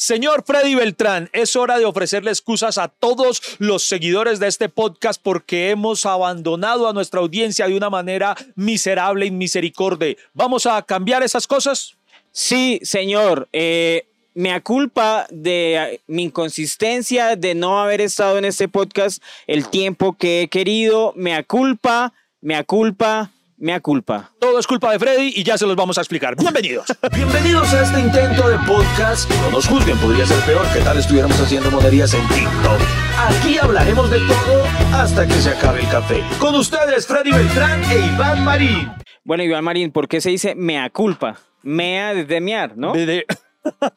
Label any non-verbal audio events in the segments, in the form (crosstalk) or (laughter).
Señor Freddy Beltrán, es hora de ofrecerle excusas a todos los seguidores de este podcast porque hemos abandonado a nuestra audiencia de una manera miserable y misericordia. ¿Vamos a cambiar esas cosas? Sí, señor. Eh, me aculpa de mi inconsistencia, de no haber estado en este podcast el tiempo que he querido. Me aculpa, me aculpa, me aculpa. Todo es culpa de Freddy y ya se los vamos a explicar. Bienvenidos. (laughs) Bienvenidos a este intento de podcast. No nos juzguen, podría ser peor que tal estuviéramos haciendo monerías en TikTok. Aquí hablaremos de todo hasta que se acabe el café. Con ustedes, Freddy Beltrán e Iván Marín. Bueno, Iván Marín, ¿por qué se dice mea culpa? Mea de mear, ¿no? De- de-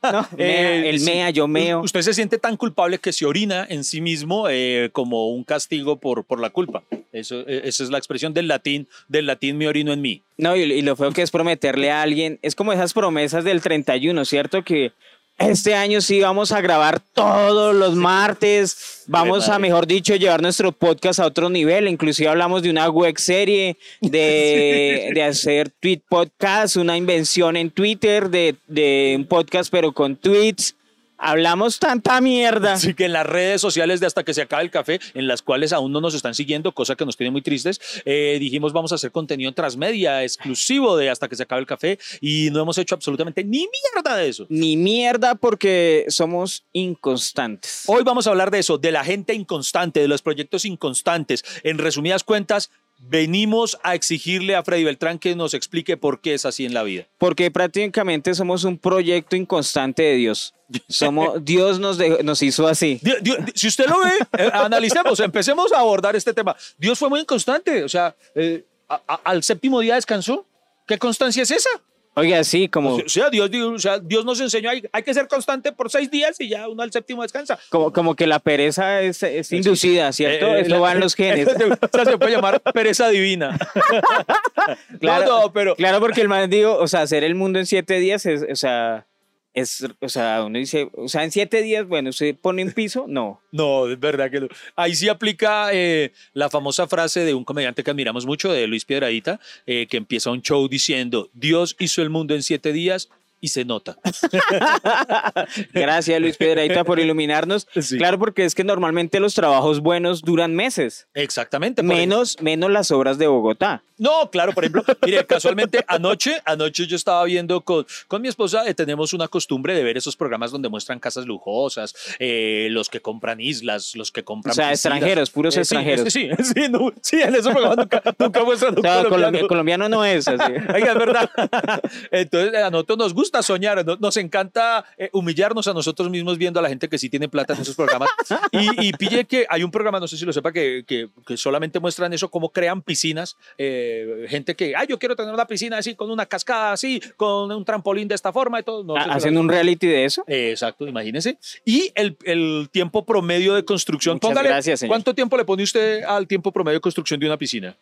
No, mea, (laughs) Eh, el mea, yo meo. Usted se siente tan culpable que se orina en sí mismo eh, como un castigo por, por la culpa. Eso, eh, esa es la expresión del latín, del latín me orino en mí. No, y, y lo feo que es prometerle a alguien, es como esas promesas del 31, ¿cierto? Que este año sí vamos a grabar todos los martes, vamos a, mejor dicho, llevar nuestro podcast a otro nivel, inclusive hablamos de una web serie, de, (laughs) de hacer tweet podcast, una invención en Twitter de, de un podcast pero con tweets. Hablamos tanta mierda. Así que en las redes sociales de Hasta que se acabe el café, en las cuales aún no nos están siguiendo, cosa que nos tiene muy tristes, eh, dijimos vamos a hacer contenido transmedia exclusivo de Hasta que se acabe el café y no hemos hecho absolutamente ni mierda de eso. Ni mierda porque somos inconstantes. Hoy vamos a hablar de eso, de la gente inconstante, de los proyectos inconstantes. En resumidas cuentas, venimos a exigirle a Freddy Beltrán que nos explique por qué es así en la vida. Porque prácticamente somos un proyecto inconstante de Dios. Somos, Dios nos, dejó- nos hizo así. Si usted lo ve, eh, analicemos, empecemos a abordar este tema. Dios fue muy inconstante, o sea, eh, a- a- al séptimo día descansó. ¿Qué constancia es esa? Oiga, sí, como, O sea, Dios, o sea, Dios nos enseñó, hay, hay que ser constante por seis días y ya uno al séptimo descansa. como, como que la pereza es, es inducida, ¿cierto? Eh, eh, Eso la- va en los (laughs) genes. o sea, se puede llamar pereza divina. (laughs) Claro, no, no, pero claro, porque el man dijo, o sea, hacer el mundo en siete días es, o sea, es, o sea, uno dice, o sea, en siete días, bueno, se pone un piso, no. (laughs) No, es verdad que no. Ahí sí aplica eh, la famosa frase de un comediante que admiramos mucho, de Luis Piedradita, eh, que empieza un show diciendo, Dios hizo el mundo en siete días y se nota. (laughs) Gracias, Luis Piedrahita, por iluminarnos. (laughs) Sí. Claro, porque es que normalmente los trabajos buenos duran meses. Exactamente. Menos, menos las obras de Bogotá. No, claro, por ejemplo, mire, casualmente anoche, anoche yo estaba viendo con, con mi esposa, eh, tenemos una costumbre de ver esos programas donde muestran casas lujosas, eh, los que compran islas, los que compran O sea, piscinas. extranjeros, puros Eh, extranjeros. Sí, (laughs) sí, no, sí, en esos programas nunca, nunca muestran O un sea, colombiano. colombiano, colombiano no es así. Oiga, es verdad. Entonces, a nosotros nos gusta soñar, no- nos encanta eh, humillarnos a nosotros mismos viendo a la gente que sí tiene plata en esos programas. (laughs) Y, y pille que hay un programa, no sé si lo sepa, que, que, que solamente muestran eso, cómo crean piscinas. eh, gente que, ay, yo quiero tener una piscina así, con una cascada así, con un trampolín de esta forma y todo. No lo- Hacen un reality de eso. Eh, Exacto, imagínese. Y el, el tiempo promedio de construcción. Muchas Póngale, gracias, señor. ¿Cuánto tiempo le pone usted al tiempo promedio de construcción de una piscina?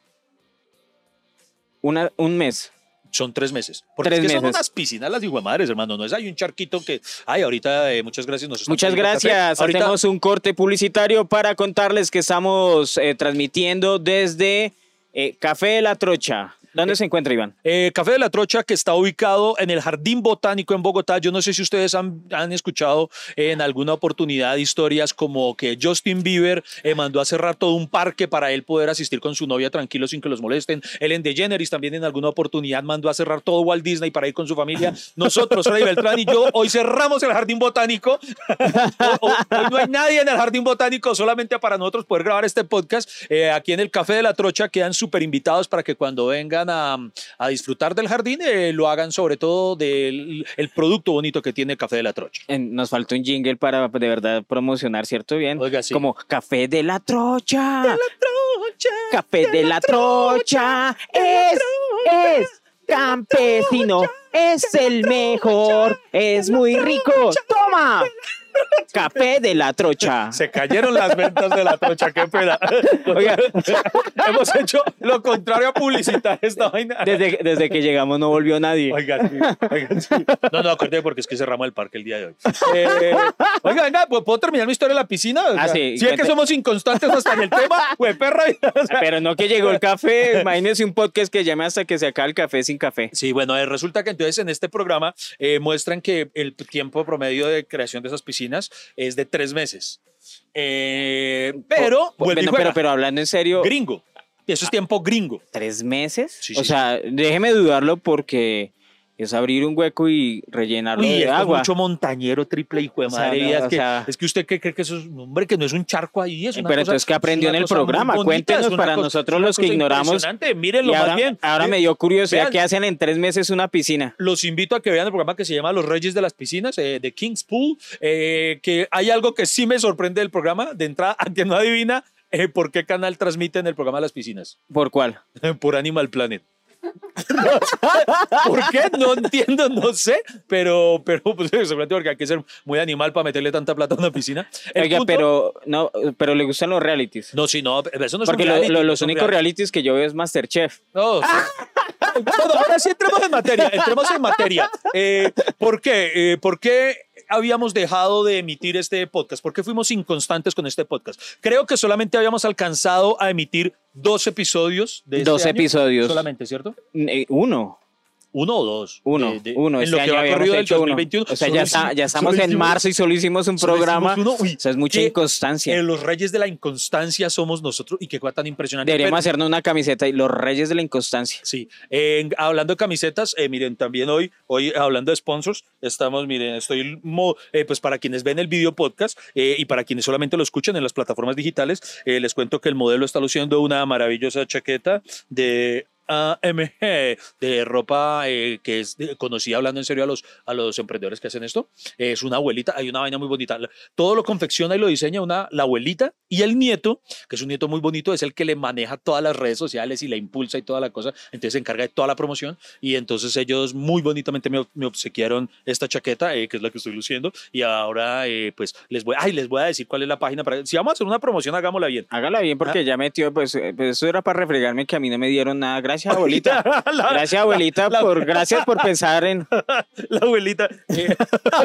Una, un mes. Son tres meses. Porque Tres es que son meses. unas piscinas las madres, hermano. No es hay un charquito que. Ay, ahorita, eh, muchas gracias. nos Muchas gracias. Ahorita, Hacemos un corte publicitario para contarles que estamos eh, transmitiendo desde eh, Café de la Trocha. ¿Dónde se encuentra, Iván? eh, Café de la Trocha, que está ubicado en el Jardín Botánico en Bogotá. Yo no sé si ustedes han, han escuchado en alguna oportunidad historias como que Justin Bieber eh, mandó a cerrar todo un parque para él poder asistir con su novia tranquilo sin que los molesten. Ellen DeGeneres también en alguna oportunidad mandó a cerrar todo Walt Disney para ir con su familia. Nosotros, Freddy Beltrán y yo, hoy cerramos el Jardín Botánico. (laughs) Hoy- hoy no hay nadie en el Jardín Botánico, solamente para nosotros poder grabar este podcast. Eh, aquí en el Café de la Trocha quedan súper invitados para que cuando vengan a, a disfrutar del jardín eh, lo hagan sobre todo del el producto bonito que tiene el Café de la Trocha. Nos falta un jingle para de verdad promocionar, ¿cierto? Bien. Oiga, sí. Como Café de la Trocha. Café de la Trocha. Es, es campesino. Es el mejor. Es muy rico. Toma. Café de la trocha. Se cayeron las ventas de la trocha, qué pena. Oiga. Hemos hecho lo contrario a publicitar esta vaina. Desde, desde que llegamos no volvió nadie. Oiga, sí, oiga, sí. No, no, acuérdate porque es que cerramos el parque el día de hoy. Eh, oiga, venga, ¿puedo terminar mi historia en la piscina? O Ah, sí, Si es que somos inconstantes hasta en el tema, (laughs) güey, perra. O sea, Pero no que llegó el café. Imagínense un podcast que llame hasta que se acabe el café sin café. Sí, bueno, eh, resulta que entonces en este programa eh, muestran que el tiempo promedio de creación de esas piscinas es de tres meses. Eh, pero, Po- vuelve y bueno, juega. pero, pero hablando en serio, gringo. Eso es tiempo gringo. ¿tres meses? Sí, o sí, sea, déjeme dudarlo porque es abrir un hueco y rellenarlo Uy, de esto agua. es mucho montañero, triple hijo de O sea, madre. no, vida, es, que, sea- es que usted cree, cree que eso es, hombre, que no es un charco ahí. Es una pero cosa- entonces, ¿qué aprendió en el programa? bonita, Cuéntenos para cosa- nosotros los que ignoramos. impresionante, Mírenlo Y más ahora, bien. ahora me dio curiosidad, vean. ¿qué hacen en tres meses una piscina? los invito a que vean el programa que se llama Los Reyes de las Piscinas, eh, de King's Pool, eh, que hay algo que sí me sorprende del programa, de entrada, a (laughs) que no adivina eh, por qué canal transmiten el programa de las piscinas. ¿Por cuál? (laughs) por Animal Planet. (laughs) ¿Por qué? No entiendo, no sé, pero, pero pues, (laughs) seguramente porque hay que ser muy animal para meterle tanta plata a una piscina. El Oiga, punto- pero no, pero le gustan los realities. No, sí, no, eso no es Porque un lo- reality, lo- los únicos reality. realities que yo veo es Masterchef. No. (laughs) Bueno, ahora sí entremos en materia, entremos en materia. Eh, ¿Por qué? Eh, ¿Por qué habíamos dejado de emitir este podcast? ¿Por qué fuimos inconstantes con este podcast? Creo que solamente habíamos alcanzado a emitir dos episodios de este Dos año. episodios. Solamente, ¿cierto? Eh, Uno. ¿Uno o dos? Uno, De- de- uno. En Este lo que año va corrido del hecho uno. 2021. O sea, ya, está, ya estamos en hicimos- marzo y solo hicimos un programa. hicimos. Uy, o sea, es mucha inconstancia. eh, los reyes de la inconstancia somos nosotros y qué cosa tan impresionante. Deberíamos Pero- hacernos una camiseta y los reyes de la inconstancia. Sí, Eh, hablando de camisetas, eh, miren, también hoy, hoy hablando de sponsors, estamos, miren, estoy, eh, pues para quienes ven el video podcast eh, y para quienes solamente lo escuchan en las plataformas digitales, les cuento que el modelo está luciendo una maravillosa chaqueta de AMG, de ropa eh, que es conocida, hablando en serio a los, a los emprendedores que hacen esto. Es una abuelita, hay una vaina muy bonita. Todo lo confecciona y lo diseña una, la abuelita y el nieto, que es un nieto muy bonito, es el que le maneja todas las redes sociales y la impulsa y toda la cosa. Entonces se encarga de toda la promoción y entonces ellos muy bonitamente me, me obsequiaron esta chaqueta, eh, que es la que estoy luciendo. Y ahora, eh, pues, les voy, ay, les voy a decir cuál es la página. Para, si vamos a hacer una promoción, hagámosla bien. Hágala bien Ah. porque ya metió, pues, eh, pues eso era para refregarme que a mí no me dieron nada. Gracias, (laughs) abuelita. La- Gracias, abuelita, por, gracias por pensar en. (laughs) La abuelita. eh,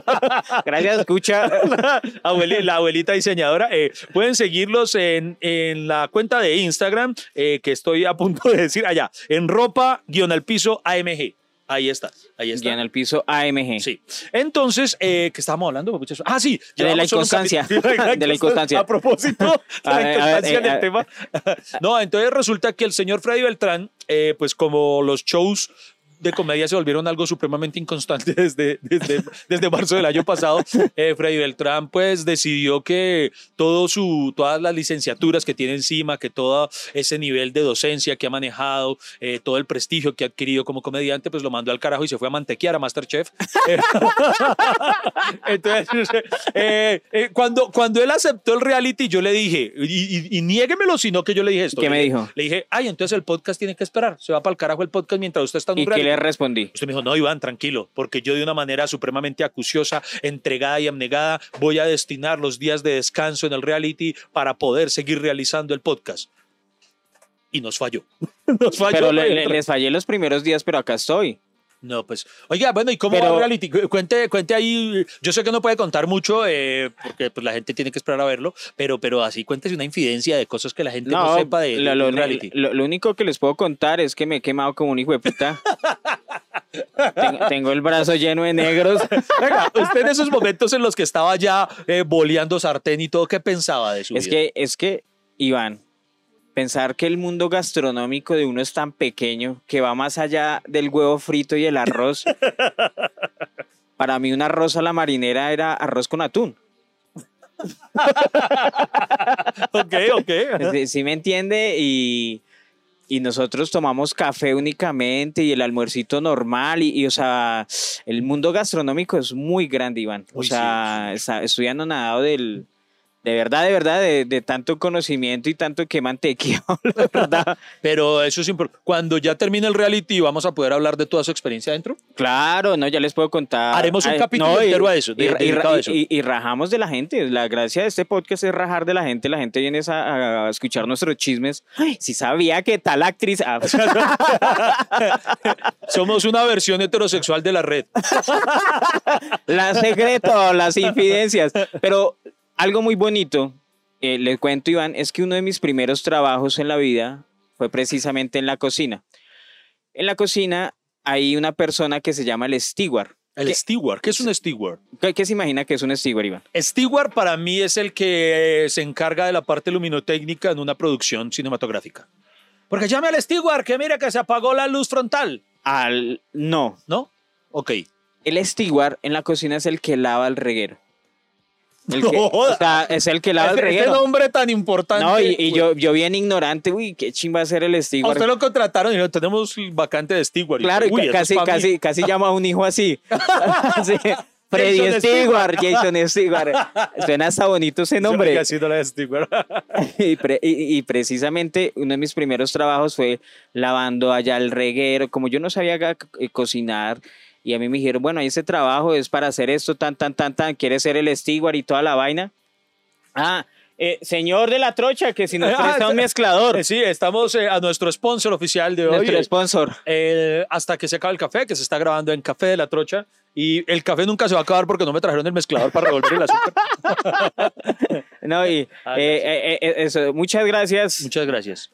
(laughs) Gracias, escucha. la, abueli- la abuelita diseñadora. eh, pueden seguirlos en, en la cuenta de Instagram eh, que estoy a punto de decir allá, en ropa guion al piso AMG. Ahí está, ahí está. Guía en el piso AMG. Sí. Entonces, eh, ¿qué estábamos hablando? Ah, sí. De la inconstancia. (laughs) De la inconstancia. A propósito, (laughs) la a inconstancia eh, en el a- tema. (laughs) No, entonces resulta que el señor Freddy Beltrán, eh, pues como los shows de comedia se volvieron algo supremamente inconstante (laughs) desde, desde, desde marzo del año pasado. Eh, Freddy Beltrán pues decidió que todo su, todas las licenciaturas que tiene encima, que todo ese nivel de docencia que ha manejado, eh, todo el prestigio que ha adquirido como comediante, pues lo mandó al carajo y se fue a mantequear a Masterchef. (laughs) Eh, Entonces, eh, cuando, cuando él aceptó el reality, yo le dije, y, y, y niéguemelo, sino que yo le dije esto. ¿Qué me dijo? Le dije, ay, entonces el podcast tiene que esperar, se va para el carajo el podcast mientras usted está en un ¿Y qué respondí? Usted me dijo, no, Iván, tranquilo, porque yo de una manera supremamente acuciosa, entregada y abnegada, voy a destinar los días de descanso en el reality para poder seguir realizando el podcast. Y nos falló. (laughs) Nos falló. Pero le- le- les fallé los primeros días, pero acá estoy. No, pues, oiga, bueno, ¿y cómo Pero- va el reality? Cu- Cuente, cuente ahí, yo sé que no puede contar mucho, eh, porque pues, la gente tiene que esperar a verlo, pero, pero así cuéntese una infidencia de cosas que la gente no, No, sepa de, de- lo, reality. lo- lo único que les puedo contar es que me he quemado como un hijo de puta. (laughs) tengo, tengo el brazo lleno de negros. Venga, usted en esos momentos en los que estaba ya eh, boleando sartén y todo, ¿qué pensaba de su Es vida? que, es que, Iván, pensar que el mundo gastronómico de uno es tan pequeño que va más allá del huevo frito y el arroz. (laughs) Para mí un arroz a la marinera era arroz con atún. (laughs) Ok, ok. Sí, sí me entiende y, y nosotros tomamos café únicamente y el almuercito normal y, y, o sea, el mundo gastronómico es muy grande, Iván. O Uy, sí, sea, está- estoy anonadado del, De verdad, de verdad, de, de tanto conocimiento y tanto que mantequilla, (laughs) la verdad. Pero eso es importante. Cuando ya termine el reality, vamos a poder hablar de toda su experiencia adentro. Claro, no, ya les puedo contar. Haremos un Ay, capítulo y- entero a eso, de- Y, y- dedicado a eso. y- y rajamos de la gente. La gracia de este podcast es rajar de la gente. La gente viene a, a escuchar nuestros chismes. Ay, si sabía que tal actriz. Ah, (laughs) Somos una versión heterosexual de la red. la secreto, las infidencias. Pero algo muy bonito, eh, le cuento, Iván, es que uno de mis primeros trabajos en la vida fue precisamente en la cocina. En la cocina hay una persona que se llama el steward. El ¿Qué? steward. ¿Qué es un steward? ¿Qué, qué se imagina que es un steward, Iván? Steward para mí es el que eh, se encarga de la parte luminotécnica en una producción cinematográfica. Porque llame al steward que mire que se apagó la luz frontal, Al, no, ¿no? Ok. el steward en la cocina es el que lava el reguero. El No que, joda. o sea, es el que lava el Ese- ese reguero. nombre tan importante. No, y, y yo, yo bien ignorante, uy, qué chimba a ser el A steward. usted lo contrataron y dijeron, tenemos vacante de steward. Claro, uy, casi, casi, casi (laughs) llama a un hijo así. (laughs) Sí, Freddy Jason Stewart, Jason (laughs) Stewart. Suena hasta bonito ese nombre. No. Y, pre- y- y precisamente uno de mis primeros trabajos fue lavando allá el reguero. Como yo no sabía eh, cocinar, y a mí me dijeron, bueno, ese trabajo es para hacer esto, tan, tan, tan, tan, quiere ser el steward y toda la vaina. Ah, eh, señor de la trocha, que si nos (laughs) Ah, presta un sí. mezclador, Eh, Sí, estamos eh, a nuestro sponsor oficial de hoy. nuestro sponsor. eh, hasta que se acabe el café, que se está grabando en Café de la Trocha. Y el café nunca se va a acabar porque no me trajeron el mezclador para revolver el azúcar. (laughs) No, y Ah, eso, muchas gracias. Muchas gracias.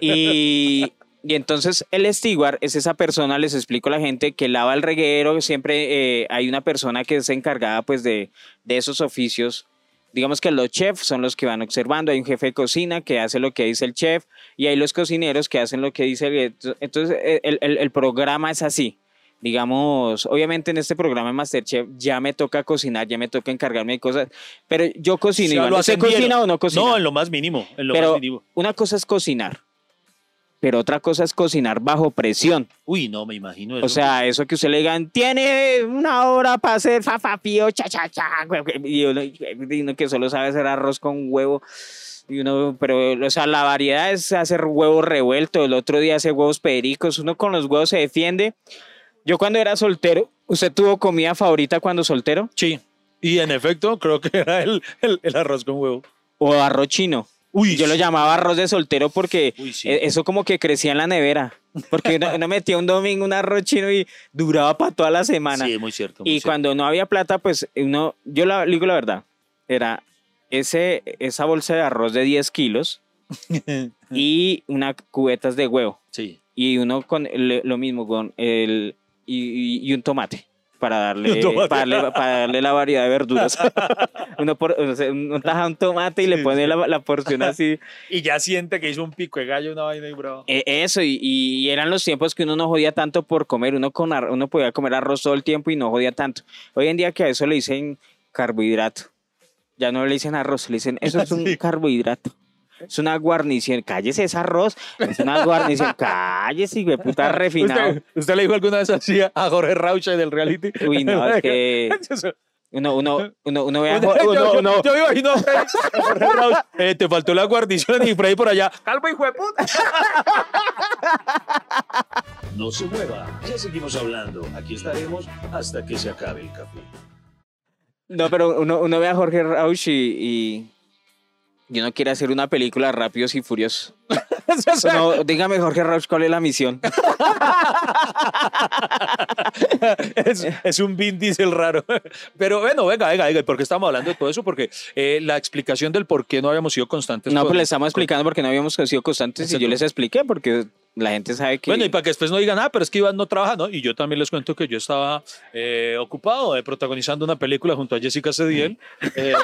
Y, y entonces el steward es esa persona, les explico a la gente, que lava el reguero, siempre eh, hay una persona que es encargada pues de, de esos oficios. Digamos que los chefs son los que van observando, hay un jefe de cocina que hace lo que dice el chef y hay los cocineros que hacen lo que dice el... Entonces eh, el, el- el programa es así. Digamos, obviamente en este programa de Masterchef ya me toca cocinar, ya me toca encargarme de cosas, pero yo cocino. Sí, Iván. lo ¿Usted cocina o no cocina? No, en lo más mínimo. En lo pero más mínimo. una cosa es cocinar, pero otra cosa es cocinar bajo presión. Uy, no, me imagino eso. O sea, eso que usted le digan, tiene una hora para hacer fafapío, cha, cha, cha, y uno, y uno que solo sabe hacer arroz con huevo. Y uno, pero, o sea, la variedad es hacer huevos revueltos, el otro día hace huevos pericos, uno con los huevos se defiende. Yo cuando era soltero, ¿usted tuvo comida favorita cuando soltero? sí. Y en efecto, creo que era el, el- el arroz con huevo. ¿O arroz chino? Uy, Yo lo llamaba arroz de soltero porque Uy, sí. e- eso como que crecía en la nevera. Porque uno, uno metía un domingo un arroz chino y duraba para toda la semana. Sí, muy cierto. muy y cierto. cuando no había plata, pues uno, yo la, digo la verdad, era ese, esa bolsa de arroz de 10 kilos (laughs) y unas cubetas de huevo. Sí. Y uno con lo mismo, con el, y, y- y un tomate. Para darle, (laughs) para darle, para darle la variedad de verduras. (laughs) uno, por, uno taja un tomate y le pone sí. la, la porción así. (laughs) Y ya siente que hizo un pico de gallo, una vaina y bravo. Eh, Eso, y, y eran los tiempos que uno no jodía tanto por comer, uno, con ar- uno podía comer arroz todo el tiempo y no jodía tanto. Hoy en día que a eso le dicen carbohidrato, ya no le dicen arroz, le dicen, eso es un Sí. carbohidrato. Es una guarnición, cállese, es arroz, es una guarnición, (laughs) cállese, hijo de puta refinado. ¿Usted, usted le dijo alguna vez así a Jorge Raucha del reality? Uy, no, es que uno, uno, uno, uno ve a Uno- Jo- uno- yo, uno- yo me imagino a Freddy, a Jorge Rauch, eh, te faltó la guarnición y Freddy por allá. Calvo hijo de puta. (laughs) No se mueva, ya seguimos hablando. Aquí estaremos hasta que se acabe el café. No, pero uno, uno ve a Jorge Rauch y, y, y uno quiere hacer una película Rápidos y Furiosos. (laughs) Sea, No, dígame, Jorge Rauch, ¿cuál es la misión? (laughs) es, es un Vin Diesel raro. Pero bueno, venga, venga, venga. ¿y ¿Por qué estamos hablando de todo eso? Porque eh, la explicación del por qué no habíamos sido constantes. No, pues le estamos explicando porque no habíamos sido constantes y Exacto. yo les expliqué porque la gente sabe que... Bueno, y para que después no digan, ah, pero es que Iván no trabaja, ¿no? Y yo también les cuento que yo estaba eh, ocupado de protagonizando una película junto a Jessica Cediel. Eh,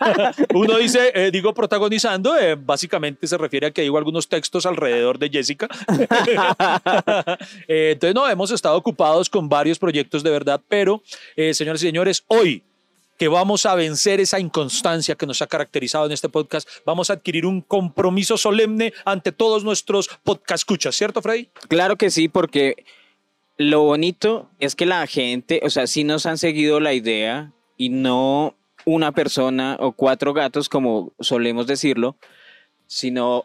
(laughs) uno dice, eh, digo protagonizando, eh, básicamente se refiere a que digo algunos textos alrededor de Jessica. (laughs) (laughs) Eh, entonces, no, hemos estado ocupados con varios proyectos de verdad, pero, eh, señores y señores, hoy que vamos a vencer esa inconstancia que nos ha caracterizado en este podcast, vamos a adquirir un compromiso solemne ante todos nuestros podcast escuchas, ¿cierto, Freddy? Claro que sí, porque lo bonito es que la gente, o sea, sí nos han seguido la idea y no una persona o cuatro gatos, como solemos decirlo, sino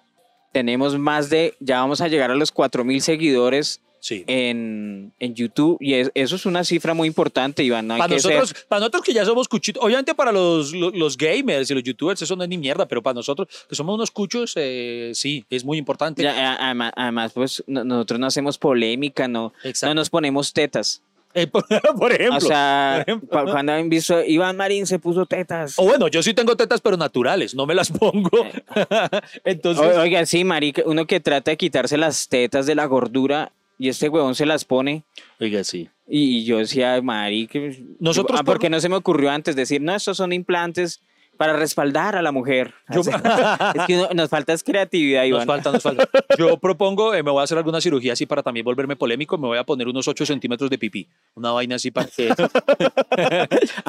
tenemos más de, ya vamos a llegar a los 4.000 seguidores Sí. en, en YouTube y es- eso es una cifra muy importante, Iván. no Para ser- nosotros, para nosotros que ya somos cuchitos, obviamente para los, los, los gamers y los youtubers eso no es ni mierda, pero para nosotros que somos unos cuchos, eh, sí, es muy importante. Ya, además, además, pues no- nosotros no hacemos polémica, no, Exacto. no nos ponemos tetas. Eh, (laughs) por, ejemplo. o sea, por ejemplo. cu- cuando han visto, Iván Marín se puso tetas. O bueno, yo sí tengo tetas, pero naturales, no me las pongo. (laughs) Entonces, O- Oiga, sí, marica, uno que trata de quitarse las tetas de la gordura y este huevón se las pone. oiga, sí. Y yo decía, marica, Nosotros ah, por- ¿por qué no se me ocurrió antes decir, no, estos son implantes para respaldar a la mujer? (laughs) Yo- (laughs) es que no- nos falta es creatividad, Nos Iván. falta, nos falta. (laughs) Yo propongo, eh, me voy a hacer alguna cirugía así para también volverme polémico, me voy a poner unos 8 centímetros de pipí. Una vaina así para que...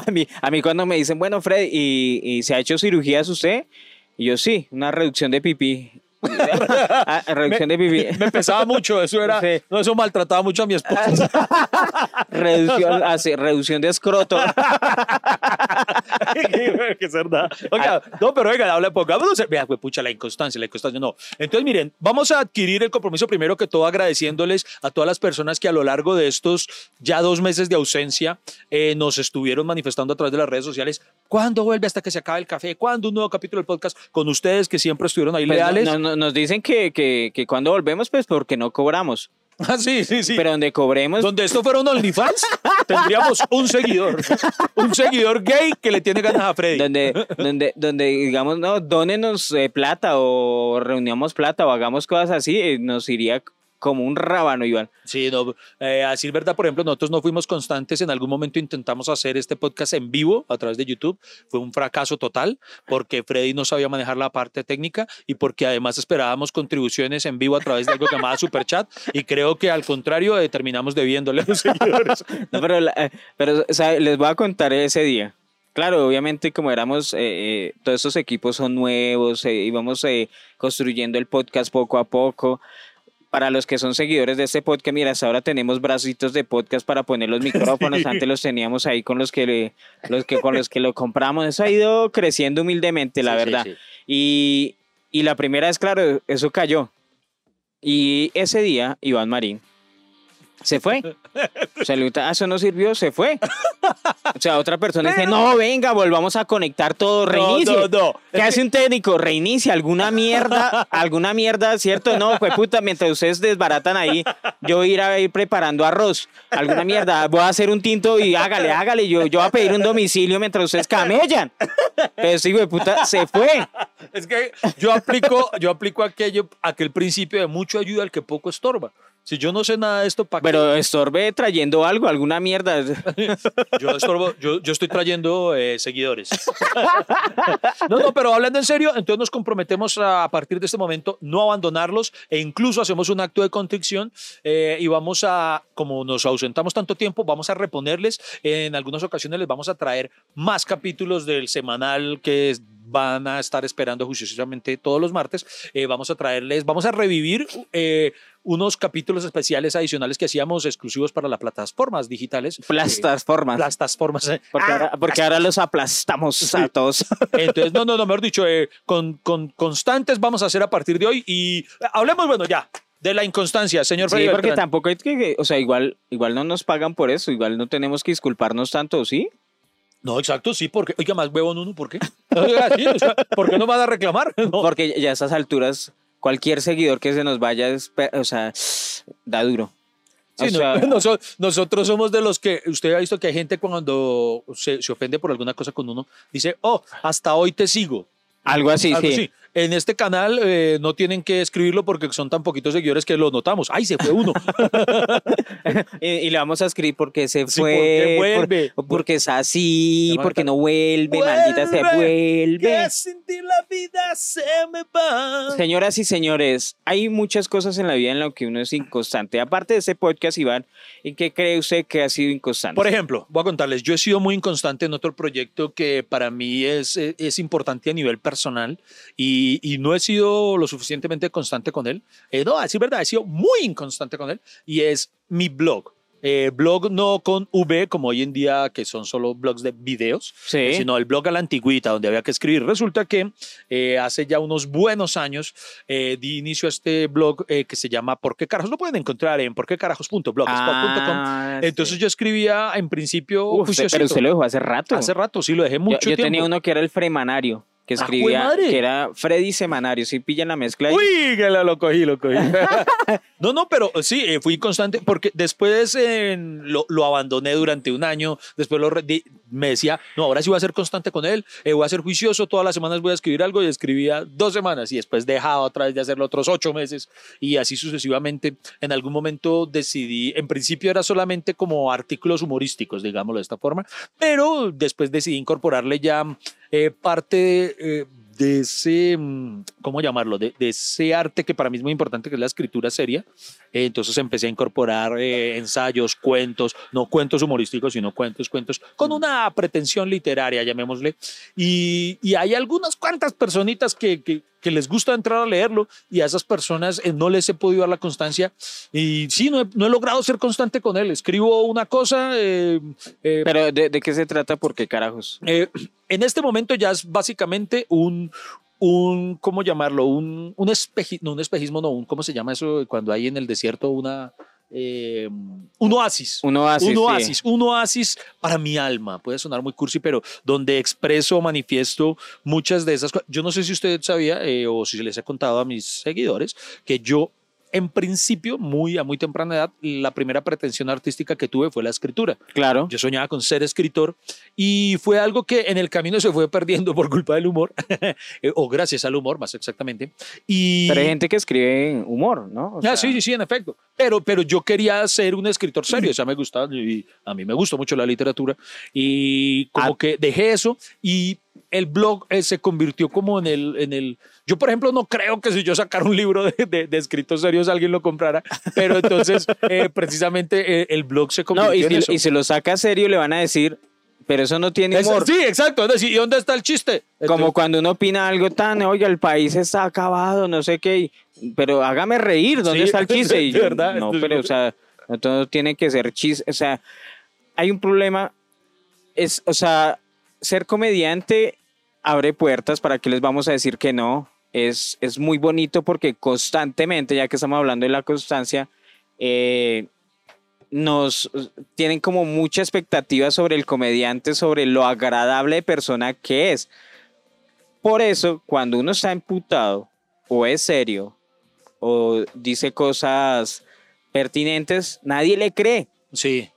A mí, a mí cuando me dicen, bueno, Fred, ¿y, y se ha hecho cirugías usted? Y yo, sí, una reducción de pipí. Ah, reducción de pipí. Me pesaba mucho, eso era... Sí. No, eso maltrataba mucho a mi esposa. (laughs) reducción, hace- reducción de escroto. (laughs) que verdad. Oiga, no, pero oiga, habla, pongámonos. Vea, pues, pucha, la inconstancia, la inconstancia, no. Entonces, miren, vamos a adquirir el compromiso primero que todo agradeciéndoles a todas las personas que a lo largo de estos ya dos meses de ausencia eh, nos estuvieron manifestando a través de las redes sociales. ¿Cuándo vuelve hasta que se acabe el café? ¿Cuándo un nuevo capítulo del podcast con ustedes que siempre estuvieron ahí Pues, leales? no- no- nos dicen que, que, que cuando volvemos, pues porque no cobramos. (laughs) Ah, sí, sí, sí. Pero donde cobremos, Donde esto fuera un OnlyFans, (laughs) tendríamos un seguidor. Un seguidor gay que le tiene ganas a Freddy. donde, donde, donde digamos, no, dónenos eh, plata o reunamos plata o hagamos cosas así, eh, nos iría como un rábano, Iván. Sí, no, eh, a decir verdad, por ejemplo, nosotros no fuimos constantes. En algún momento intentamos hacer este podcast en vivo a través de YouTube. Fue un fracaso total porque Freddy no sabía manejar la parte técnica y porque además esperábamos contribuciones en vivo a través de algo llamado Superchat. Y creo que al contrario, eh, terminamos debiéndole a los seguidores. (laughs) No, pero, eh, pero o sea, les voy a contar ese día. Claro, obviamente como éramos, eh, eh, todos estos equipos son nuevos, íbamos construyendo el podcast poco a poco. Para los que son seguidores de este podcast, mira, hasta ahora tenemos bracitos de podcast para poner los (laughs) micrófonos. Sí. Antes los teníamos ahí con los que, le- los que con los que lo compramos. Eso ha ido creciendo humildemente, la Sí, verdad. sí. Y, y la primera vez, claro, eso cayó. Y ese día, Iván Marín se fue. (laughs) O sea, "Ah, eso no sirvió, se fue. O sea, otra persona dice, no, venga, volvamos a conectar todo, reinicie. No, no, no. ¿Qué hace un técnico? Reinicia alguna mierda, alguna mierda, ¿cierto? No, pues puta, mientras ustedes desbaratan ahí, yo voy a ir a ir preparando arroz, alguna mierda, voy a hacer un tinto y hágale, hágale, yo, yo voy a pedir un domicilio mientras ustedes camellan. Pero sí, güey, puta, se fue. Es que yo aplico, yo aplico aquello, aquel principio de mucho ayuda al que poco estorba. Si yo no sé nada de esto, ¿para qué? Pero estorbe trayendo algo, alguna mierda. (laughs) Yo, estorbo- yo, yo estoy trayendo eh, seguidores. (laughs) No, no, pero hablando en serio, entonces nos comprometemos a, a partir de este momento no abandonarlos e incluso hacemos un acto de contrición eh, y vamos a, como nos ausentamos tanto tiempo, vamos a reponerles. En algunas ocasiones les vamos a traer más capítulos del semanal que es- van a estar esperando juiciosamente todos los martes. Eh, vamos a traerles, vamos a revivir eh, unos capítulos especiales adicionales que hacíamos exclusivos para las plataformas digitales. Plastas formas. Plataformas. eh. Porque, ahora, porque ahora los aplastamos a todos. (laughs) Entonces, no, no, no, mejor dicho, eh, con, con constantes vamos a hacer a partir de hoy y eh, hablemos, bueno, ya, de la inconstancia, señor Sí, Freddy porque tampoco es que, o sea, igual, igual no nos pagan por eso, igual no tenemos que disculparnos tanto, ¿sí? No, exacto, sí, porque, oiga, más huevón uno, ¿por qué? (laughs) Oiga, sí, o sea, ¿Por qué no van a reclamar? (laughs) No. Porque ya a estas alturas, cualquier seguidor que se nos vaya, o sea, da duro. O Sí, sea, (laughs) noso- nosotros somos de los que, usted ha visto que hay gente cuando se, se ofende por alguna cosa con uno, dice, oh, hasta hoy te sigo. algo así, Algo sí. así. En este canal eh, no tienen que escribirlo porque son tan poquitos seguidores que lo notamos. ¡Ay, se fue uno! (laughs) Y, y le vamos a escribir porque se Sí, fue, porque vuelve. por- porque es así, porque no vuelve, maldita se vuelve. Que sin ti la vida se me va. Señoras y señores, hay muchas cosas en la vida en las que uno es inconstante. Aparte de ese podcast, Iván, ¿en qué cree usted que ha sido inconstante? Por ejemplo, voy a contarles, yo he sido muy inconstante en otro proyecto que para mí es, eh, es importante a nivel personal y, y no he sido lo suficientemente constante con él. Eh, no, a decir verdad, he sido muy inconstante con él y es mi blog. eh, blog no con V, como hoy en día, que son solo blogs de videos, Sí. eh, sino el blog a la antigüita, donde había que escribir. Resulta que eh, hace ya unos buenos años eh, di inicio a este blog eh, que se llama ¿Por qué carajos? Lo pueden encontrar en porquecarajos.blogspot.com. Ah, Entonces sí. yo escribía en principio Uf, pero usted lo dejó hace rato. Hace rato, sí, lo dejé Yo- mucho yo, tiempo. tenía uno que era el Fremanario, que ¡Ah, escribía, que era Freddy Semanario. Si pillan la mezcla ahí. Uy, que lo, lo cogí, lo cogí. (laughs) no, no, pero sí, eh, fui constante porque después eh, lo, lo abandoné durante un año. Después lo me decía, no, ahora sí voy a ser constante con él, eh, voy a ser juicioso, todas las semanas voy a escribir algo y escribía dos semanas y después dejaba otra vez de hacerlo otros ocho meses y así sucesivamente. En algún momento decidí, en principio era solamente como artículos humorísticos, digámoslo de esta forma, pero después decidí incorporarle ya eh, parte de, eh, ese, mm, ¿cómo llamarlo? De, de ese arte que para mí es muy importante, que es la escritura seria. Eh, entonces empecé a incorporar eh, ensayos, cuentos, no cuentos humorísticos, sino cuentos, cuentos, con una pretensión literaria, llamémosle. Y, y hay algunas cuantas personitas que, que, que les gusta entrar a leerlo y a esas personas eh, no les he podido dar la constancia. Y sí, no he, no he logrado ser constante con él. Escribo una cosa, eh, Pero ¿de, de qué se trata? ¿Por qué carajos? en este momento ya es básicamente un, un ¿cómo llamarlo? Un, un espejismo, no un espejismo, no, un, ¿cómo se llama eso cuando hay en el desierto una, eh, un oasis? Un oasis. un sí. oasis, un oasis para mi alma. Puede sonar muy cursi, pero donde expreso, manifiesto muchas de esas cosas. Yo no sé si usted sabía eh, o si les he contado a mis seguidores que yo, en principio, muy a muy temprana edad, la primera pretensión artística que tuve fue la escritura. Claro. Yo soñaba con ser escritor y fue algo que en el camino se fue perdiendo por culpa del humor, (laughs) eh, o gracias al humor más exactamente. Y, Pero hay gente que escribe humor, ¿no? O Ah, sea, sí, sí, sí, en efecto. Pero, pero yo quería ser un escritor serio, o sea, me gustaba, y a mí me gustó mucho la literatura, y como Ah. que dejé eso, y el blog eh, se convirtió como en el, en el... Yo, por ejemplo, no creo que si yo sacara un libro de, de, de escritos serios alguien lo comprara, pero entonces (laughs) eh, precisamente eh, el blog se convirtió No, y en si, eso. y si lo saca serio le van a decir, pero eso no tiene humor. sí, exacto. Es decir, ¿y dónde está el chiste? Como cuando uno opina algo tan, oiga, el país está acabado, no sé qué, pero hágame reír, ¿dónde Sí, está el (laughs) chiste? Y yo, verdad, no, pero, o sea, no tiene que ser chiste, o sea, hay un problema, es, o sea, ser comediante abre puertas, ¿para qué les vamos a decir que no? Es, es muy bonito porque constantemente, ya que estamos hablando de la constancia, eh, nos tienen como mucha expectativa sobre el comediante, sobre lo agradable de persona que es. Por eso, cuando uno está imputado o es serio o dice cosas pertinentes, nadie le cree. Sí.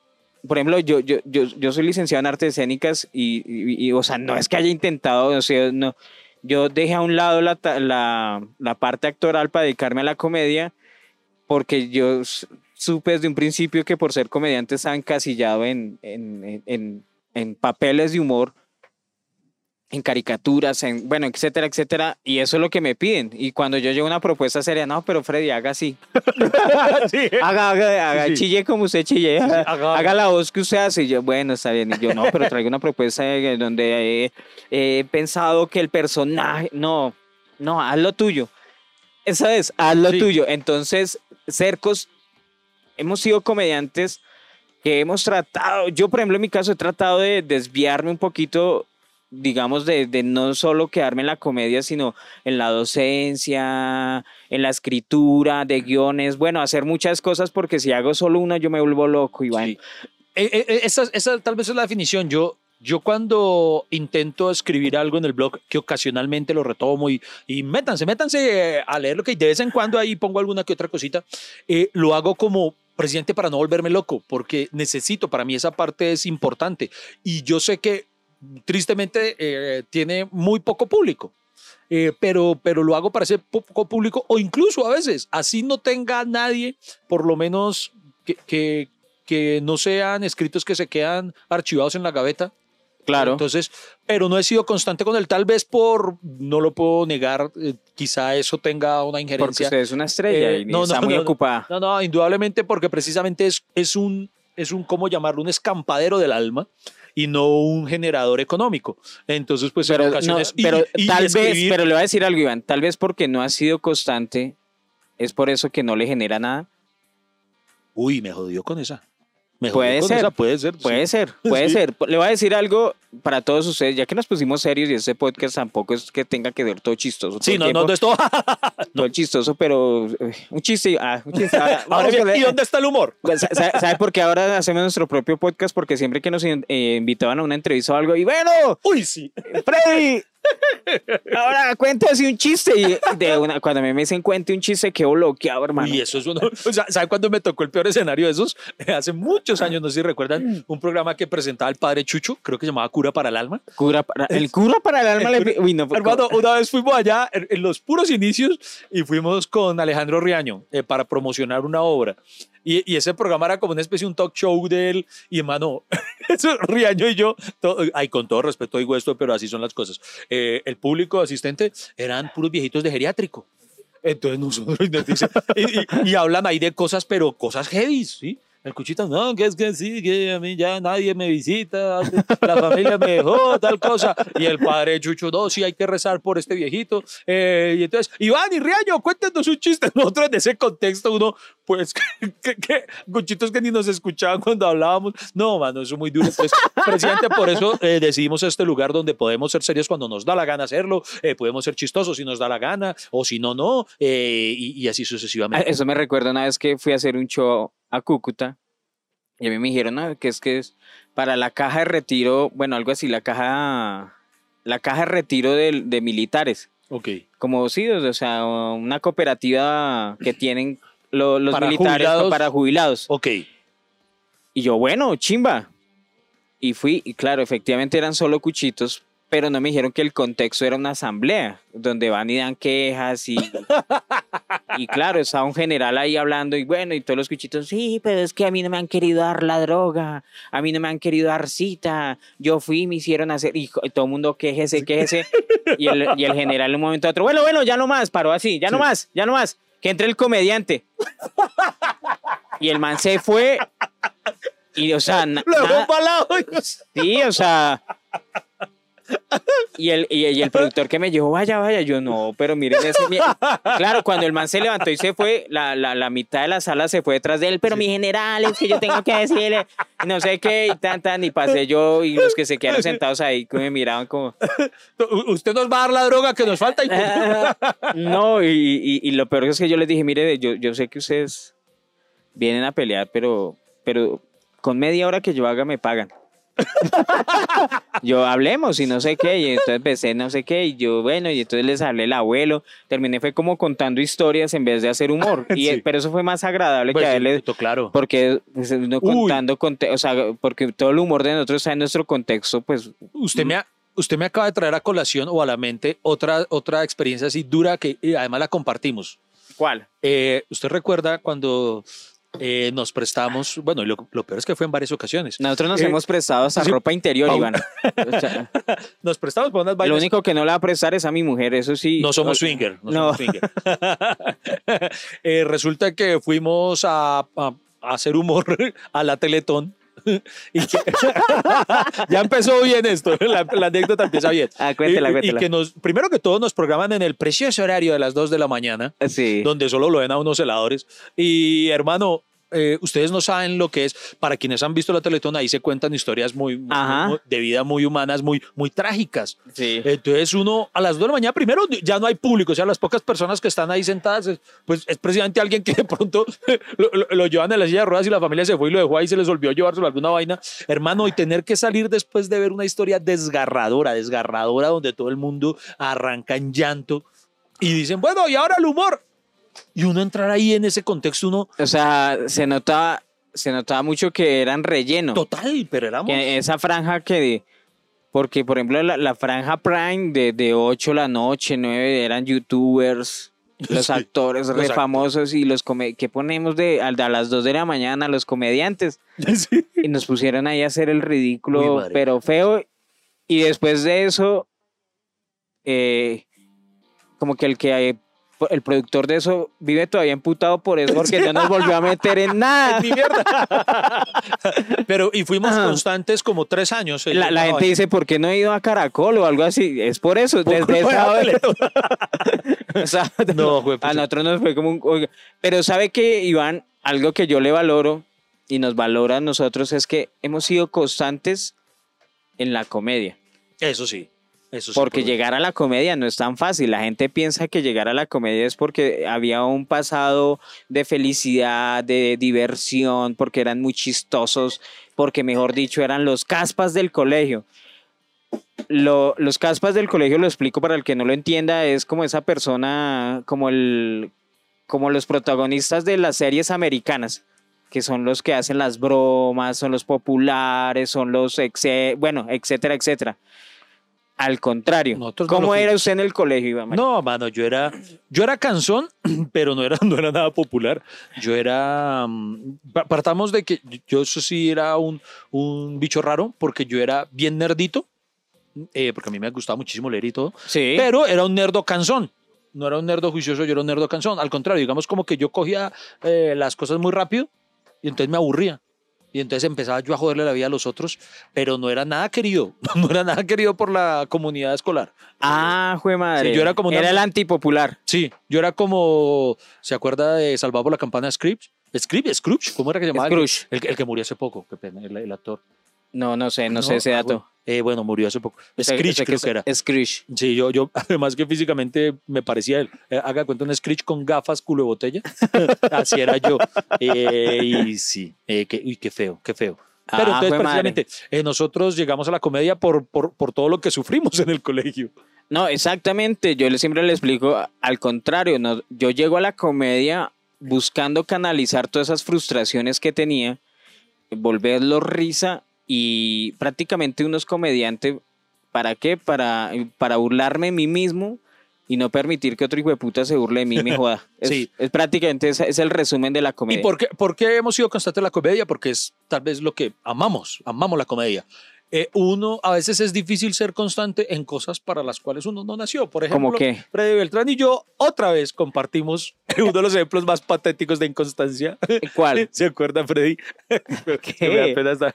Por ejemplo, yo, yo, yo, yo soy licenciado en artes escénicas y, y- y, o sea, no es que haya intentado, o sea, no, yo dejé a un lado la, la, parte actoral para dedicarme a la comedia porque yo supe desde un principio que por ser comediante estaba encasillado en, en, en- en- en papeles de humor, en caricaturas, en, bueno, etcétera, etcétera, y eso es lo que me piden. Y cuando yo llevo una propuesta seria, no, pero Freddy, haga así. (laughs) sí. Haga, haga, haga, Sí. chille como usted chille. Haga, haga- haga la voz que usted hace. Y yo, bueno, está bien. Y yo, no, pero traigo una propuesta de- donde he, he pensado que el personaje. No, no, haz lo tuyo. Esa es, haz lo Sí. tuyo. Entonces, Cercos, hemos sido comediantes que hemos tratado. Yo, por ejemplo, en mi caso, he tratado de desviarme un poquito digamos, de, no solo quedarme en la comedia, sino en la docencia, en la escritura de guiones, bueno, hacer muchas cosas porque si hago solo una yo me vuelvo loco bueno. Sí. Eh, eh, eh, esa, tal vez es la definición. Yo, yo cuando intento escribir algo en el blog, que ocasionalmente lo retomo y, y métanse, métanse a leerlo, que de vez en cuando ahí pongo alguna que otra cosita, eh, lo hago como presidente para no volverme loco, porque necesito, para mí esa parte es importante. Y yo sé que tristemente eh, tiene muy poco público. Eh, pero, pero lo hago para ese poco público o incluso a veces, así no tenga nadie, por lo menos que, que, que no sean escritos que se quedan archivados en la gaveta. Claro. Entonces, pero no he sido constante con él, tal vez por, no lo puedo negar, eh, quizá eso tenga una porque injerencia. usted es una estrella Eh, y no, está no, muy no. ocupada. No, no, indudablemente porque precisamente es, es un, es un, ¿cómo llamarlo? Un escampadero del alma y no un generador económico. Entonces, pues en Pero, no, ocasiones... pero y tal vez, escribir- pero le voy a decir algo, Iván, tal vez porque no ha sido constante, es por eso que no le genera nada. Uy, me jodió con esa. Me jodí Puede ser, esa, puede ser. Puede sí. ser, puede Sí. ser. Le voy a decir algo para todos ustedes, ya que nos pusimos serios y este podcast tampoco es que tenga que ver todo chistoso. Sí, no, no, tiempo, no es todo. (laughs) todo chistoso, pero eh, un chiste. Ah, un chiste. Ahora- (laughs) Ahora bien, ¿y dónde está el humor? Pues, sa- sa- ¿Sabe por qué ahora hacemos nuestro propio podcast? Porque siempre que nos eh, invitaban a una entrevista o algo, y bueno, Uy, sí. Freddy, ahora cuéntase un chiste. Y de una, cuando a mí me dicen cuente un chiste, quedo bloqueado, hermano. Y eso es uno. O sea, ¿Saben cuándo me tocó el peor escenario de esos? (laughs) Hace muchos años, no sé si Mm. recuerdan, un programa que presentaba el padre Chucho, creo que se llamaba Cura para el Alma. Cura para- el cura para el alma. El le- uy, no, Hermano, una vez fuimos allá en, en los puros inicios y fuimos con Alejandro Riaño eh, para promocionar una obra. Y, y ese programa era como una especie de un talk show de él. Y hermano, (laughs) eso, Riaño y yo, todo- ay, con todo respeto digo esto, pero así son las cosas. Eh, el público asistente eran puros viejitos de geriátrico. Entonces nosotros y y- y hablan ahí de cosas, pero cosas heavy, ¿sí? El cuchito, no, que es que sí, que a mí ya nadie me visita, la familia me dejó, tal cosa. Y el padre Chucho, no, sí hay que rezar por este viejito. Eh, y entonces, Iván y Riaño, cuéntenos un chiste. (laughs) Nosotros en ese contexto, uno, pues, (laughs) que, que, cuchitos que ni nos escuchaban cuando hablábamos. No, mano, eso es muy duro. Entonces, presidente, por eso eh, decidimos este lugar donde podemos ser serios cuando nos da la gana hacerlo, eh, podemos ser chistosos si nos da la gana, o si no, no, eh, y, y así Ah, sucesivamente. Eso me recuerda una vez que fui a hacer un show a Cúcuta y a mí me dijeron no, que es que es para la caja de retiro, bueno, algo así, la caja, la caja de retiro de, de militares. Ok. Como sí, o sea, una cooperativa que (clears throat) tienen lo- los Para militares jubilados. para jubilados. Ok. Y yo, bueno, chimba. Y fui, y claro, efectivamente eran solo cuchitos, pero no me dijeron que el contexto era una asamblea, donde van y dan quejas y... (laughs) y claro, estaba un general ahí hablando y bueno, y todos los cuchitos, sí, pero es que a mí no me han querido dar la droga, a mí no me han querido dar cita, yo fui me hicieron hacer, y, todo el mundo quejese, quejese, (laughs) y el, y el general en un momento a otro, bueno, bueno, ya no más, paró así, ya no más, ya no más, que entre el comediante. Y el man se fue y, o sea, na- (laughs) lado. sí, o sea. Y el, y, y el (laughs) productor que me dijo, vaya, vaya, yo no, pero miren ese. mi-". Claro, cuando el man se levantó y se fue, la, la, la mitad de la sala se fue detrás de él, pero mi general, es que yo tengo que decirle, no sé qué, y tan, tan, y pasé yo, y los que se quedaron sentados ahí, me miraban como. Usted nos va a dar la droga que nos falta. Y (laughs) No, y, y, y lo peor es que yo les dije, mire, yo, yo sé que ustedes vienen a pelear, pero, pero con media hora que yo haga me pagan. (laughs) yo hablemos y no sé qué, y entonces empecé no sé qué, y yo, bueno, y entonces les hablé el abuelo, terminé fue como contando historias en vez de hacer humor, (laughs) y, Sí. pero eso fue más agradable Pues que haberle, claro. porque pues, Uy. contando, conte- o sea, porque todo el humor de nosotros está en nuestro contexto, pues Usted me, ha- usted me acaba de traer a colación o a la mente otra, otra experiencia así dura que además la compartimos. ¿cuál? Eh, ¿Usted recuerda cuando eh, nos prestamos? Bueno, y lo, lo peor es que fue en varias ocasiones. Nosotros nos Eh, hemos prestado sí, ropa interior, Pau- Iván. O sea, (laughs) Nos prestamos para unas Lo vainas. único que no le va a prestar es a mi mujer, eso sí. No somos swinger. No, No. somos swinger. (laughs) Eh, resulta que fuimos a, a- a hacer humor (laughs) a la Teletón. (laughs) Y que- (laughs) ya empezó bien esto, (laughs) la, la anécdota empieza bien. Ah, cuéntela, Y- y, cuéntela. que nos, primero que todo nos programan en el precioso horario de las 2 de la mañana, Sí. donde solo lo ven a unos heladores. Y hermano, eh, ustedes no saben lo que es, para quienes han visto la Teletón, ahí se cuentan historias muy, muy- Ajá. muy- de vida muy humanas, muy, muy trágicas. Sí. Entonces uno a las 2 de la mañana, primero ya no hay público, o sea, las pocas personas que están ahí sentadas, es- pues es precisamente alguien que de pronto (laughs) lo, lo- lo llevan en la silla de ruedas y la familia se fue y lo dejó ahí, se les olvidó llevárselo a alguna vaina. Hermano, y tener que salir después de ver una historia desgarradora, desgarradora, donde todo el mundo arranca en llanto y dicen, bueno, y ahora el humor. Y uno entrar ahí en ese contexto, uno, O sea, se notaba, se notaba mucho que eran relleno. total, pero éramos... Que esa franja que. Porque, por ejemplo, la, la franja Prime de, de 8 de la noche, 9 eran youtubers, (laughs) los Sí, actores re famosos y los que ponemos de a, a las 2 de la mañana, los comediantes. (laughs) Sí. Y nos pusieron ahí a hacer el ridículo, pero feo. Y después de eso, eh, como que el que el productor de eso vive todavía emputado por eso, porque no nos volvió a meter en nada. (laughs) Ni mierda. (laughs) Pero, y fuimos Ajá. constantes como tres años. La, la gente dice, ¿por qué no he ido a Caracol o algo así? Es por eso. Por desde de esa Teletón. (laughs) o sea, No, güey, pues, a nosotros nos fue como un... Pero sabe que, Iván, algo que yo le valoro y nos valora a nosotros es que hemos sido constantes en la comedia. Eso sí. Eso sí, Porque por- llegar a la comedia no es tan fácil. La gente piensa que llegar a la comedia es porque había un pasado de felicidad, de diversión, porque eran muy chistosos, porque mejor dicho eran los caspas del colegio. Lo- los caspas del colegio, lo explico para el que no lo entienda, es como esa persona, como el, como los protagonistas de las series americanas, que son los que hacen las bromas, son los populares, son los, exe- bueno, etcétera, etcétera. Al contrario, Nosotros no ¿cómo lo era usted en el colegio, Iván María? No, mano, yo era, yo era canzón, (clears throat) pero no era, no era nada popular. Yo era, mm, pa- partamos de que yo eso sí era un, un bicho raro, porque yo era bien nerdito, eh, porque a mí me gustaba muchísimo leer y todo, Sí. pero era un nerdo canzón. No era un nerdo juicioso, yo era un nerdo canzón. Al contrario, digamos como que yo cogía eh, las cosas muy rápido y entonces me aburría. Y entonces empezaba yo a joderle la vida a los otros, pero no era nada querido, (laughs) no era nada querido por la comunidad escolar. Ah, jue madre. Sí, yo era como una- Era el antipopular. Sí, yo era como, ¿se acuerda de Salvado por la campana Scrooge? Scrooge, Scrooge, ¿cómo era que se llamaba? Scrooge. El, que- el que murió hace poco, qué pena, el, el actor. No, no sé, no, sé ese Ah, dato. bueno. Eh, bueno, murió hace poco. Screech creo que era. Screech. Sí, yo, yo, (laughs) además que físicamente me parecía él. Eh, haga cuenta un Screech con gafas, culo de botella. (laughs) Así era yo. Eh, y sí, eh, qué, uy, qué feo, qué feo. Pero Ah, entonces, precisamente, eh, nosotros llegamos a la comedia por, por, por todo lo que sufrimos en el colegio. No, exactamente. Yo le- siempre le explico al contrario. No, yo llego a la comedia buscando canalizar todas esas frustraciones que tenía, volverlo risa y prácticamente uno es comediante. ¿Para qué? Para, para burlarme de mí mismo y no permitir que otro hijo de puta se burle de mí y me joda. Es, (laughs) Sí. es prácticamente es el resumen de la comedia. ¿Y por qué, por qué hemos sido constantes en la comedia? Porque es tal vez lo que amamos, amamos la comedia. Eh, uno, a veces es difícil ser constante en cosas para las cuales uno no nació. Por ejemplo. Freddy Beltrán y yo otra vez compartimos (laughs) uno de los ejemplos más patéticos de inconstancia. ¿Cuál? (laughs) ¿Se acuerda, Freddy? (laughs) Que me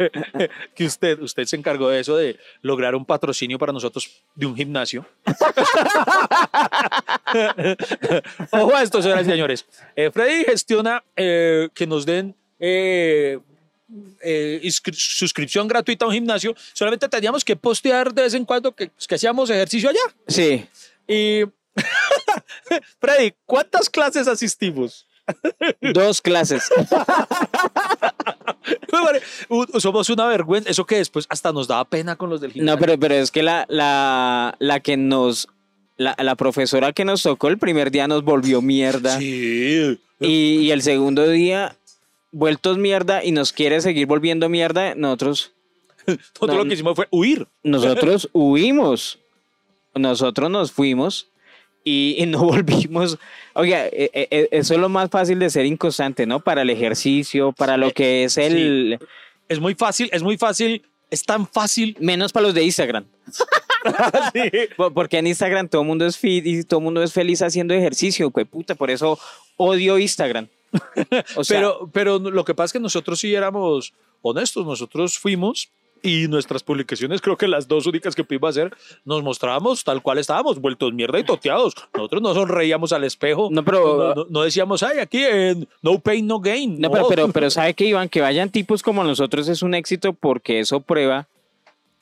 que usted, usted se encargó de eso, de lograr un patrocinio para nosotros de un gimnasio. Ojo a esto, señoras y señores. Eh, Freddy gestiona eh, que nos den eh, eh, suscripción gratuita a un gimnasio. Solamente teníamos que postear de vez en cuando que, que hacíamos ejercicio allá. Sí. Y (laughs) Freddy, ¿cuántas clases asistimos? Dos clases. (laughs) Somos una vergüenza. Eso que después hasta nos daba pena con los del gimnasio. No, pero, pero es que la, la, la que nos. La, la profesora que nos tocó el primer día nos volvió mierda. Sí. Y, y el segundo día, vueltos mierda y nos quiere seguir volviendo mierda. Nosotros, (laughs) Nosotros No, lo que hicimos fue huir. nosotros (laughs) huimos. Nosotros nos fuimos y, no (laughs) volvimos. Oiga, e- e- e- eso es lo más fácil de ser inconstante, ¿no? Para el ejercicio, para lo que es el. Es muy fácil, es muy fácil, es tan fácil. Menos para los de Instagram. Sí. Po- Porque en Instagram todo el mundo es fit y todo el mundo es feliz haciendo ejercicio, puta, por eso odio Instagram. O sea, pero, pero lo que pasa es que nosotros sí éramos honestos. Nosotros fuimos y nuestras publicaciones, creo que las dos únicas que pudimos hacer, nos mostrábamos tal cual estábamos, vueltos mierda y toteados. Nosotros no sonreíamos al espejo. No, pero- no, no- no decíamos, ay, aquí en no pain, no gain. no, pero, pero, pero (laughs) sabe que Iván, que vayan tipos como nosotros es un éxito porque eso prueba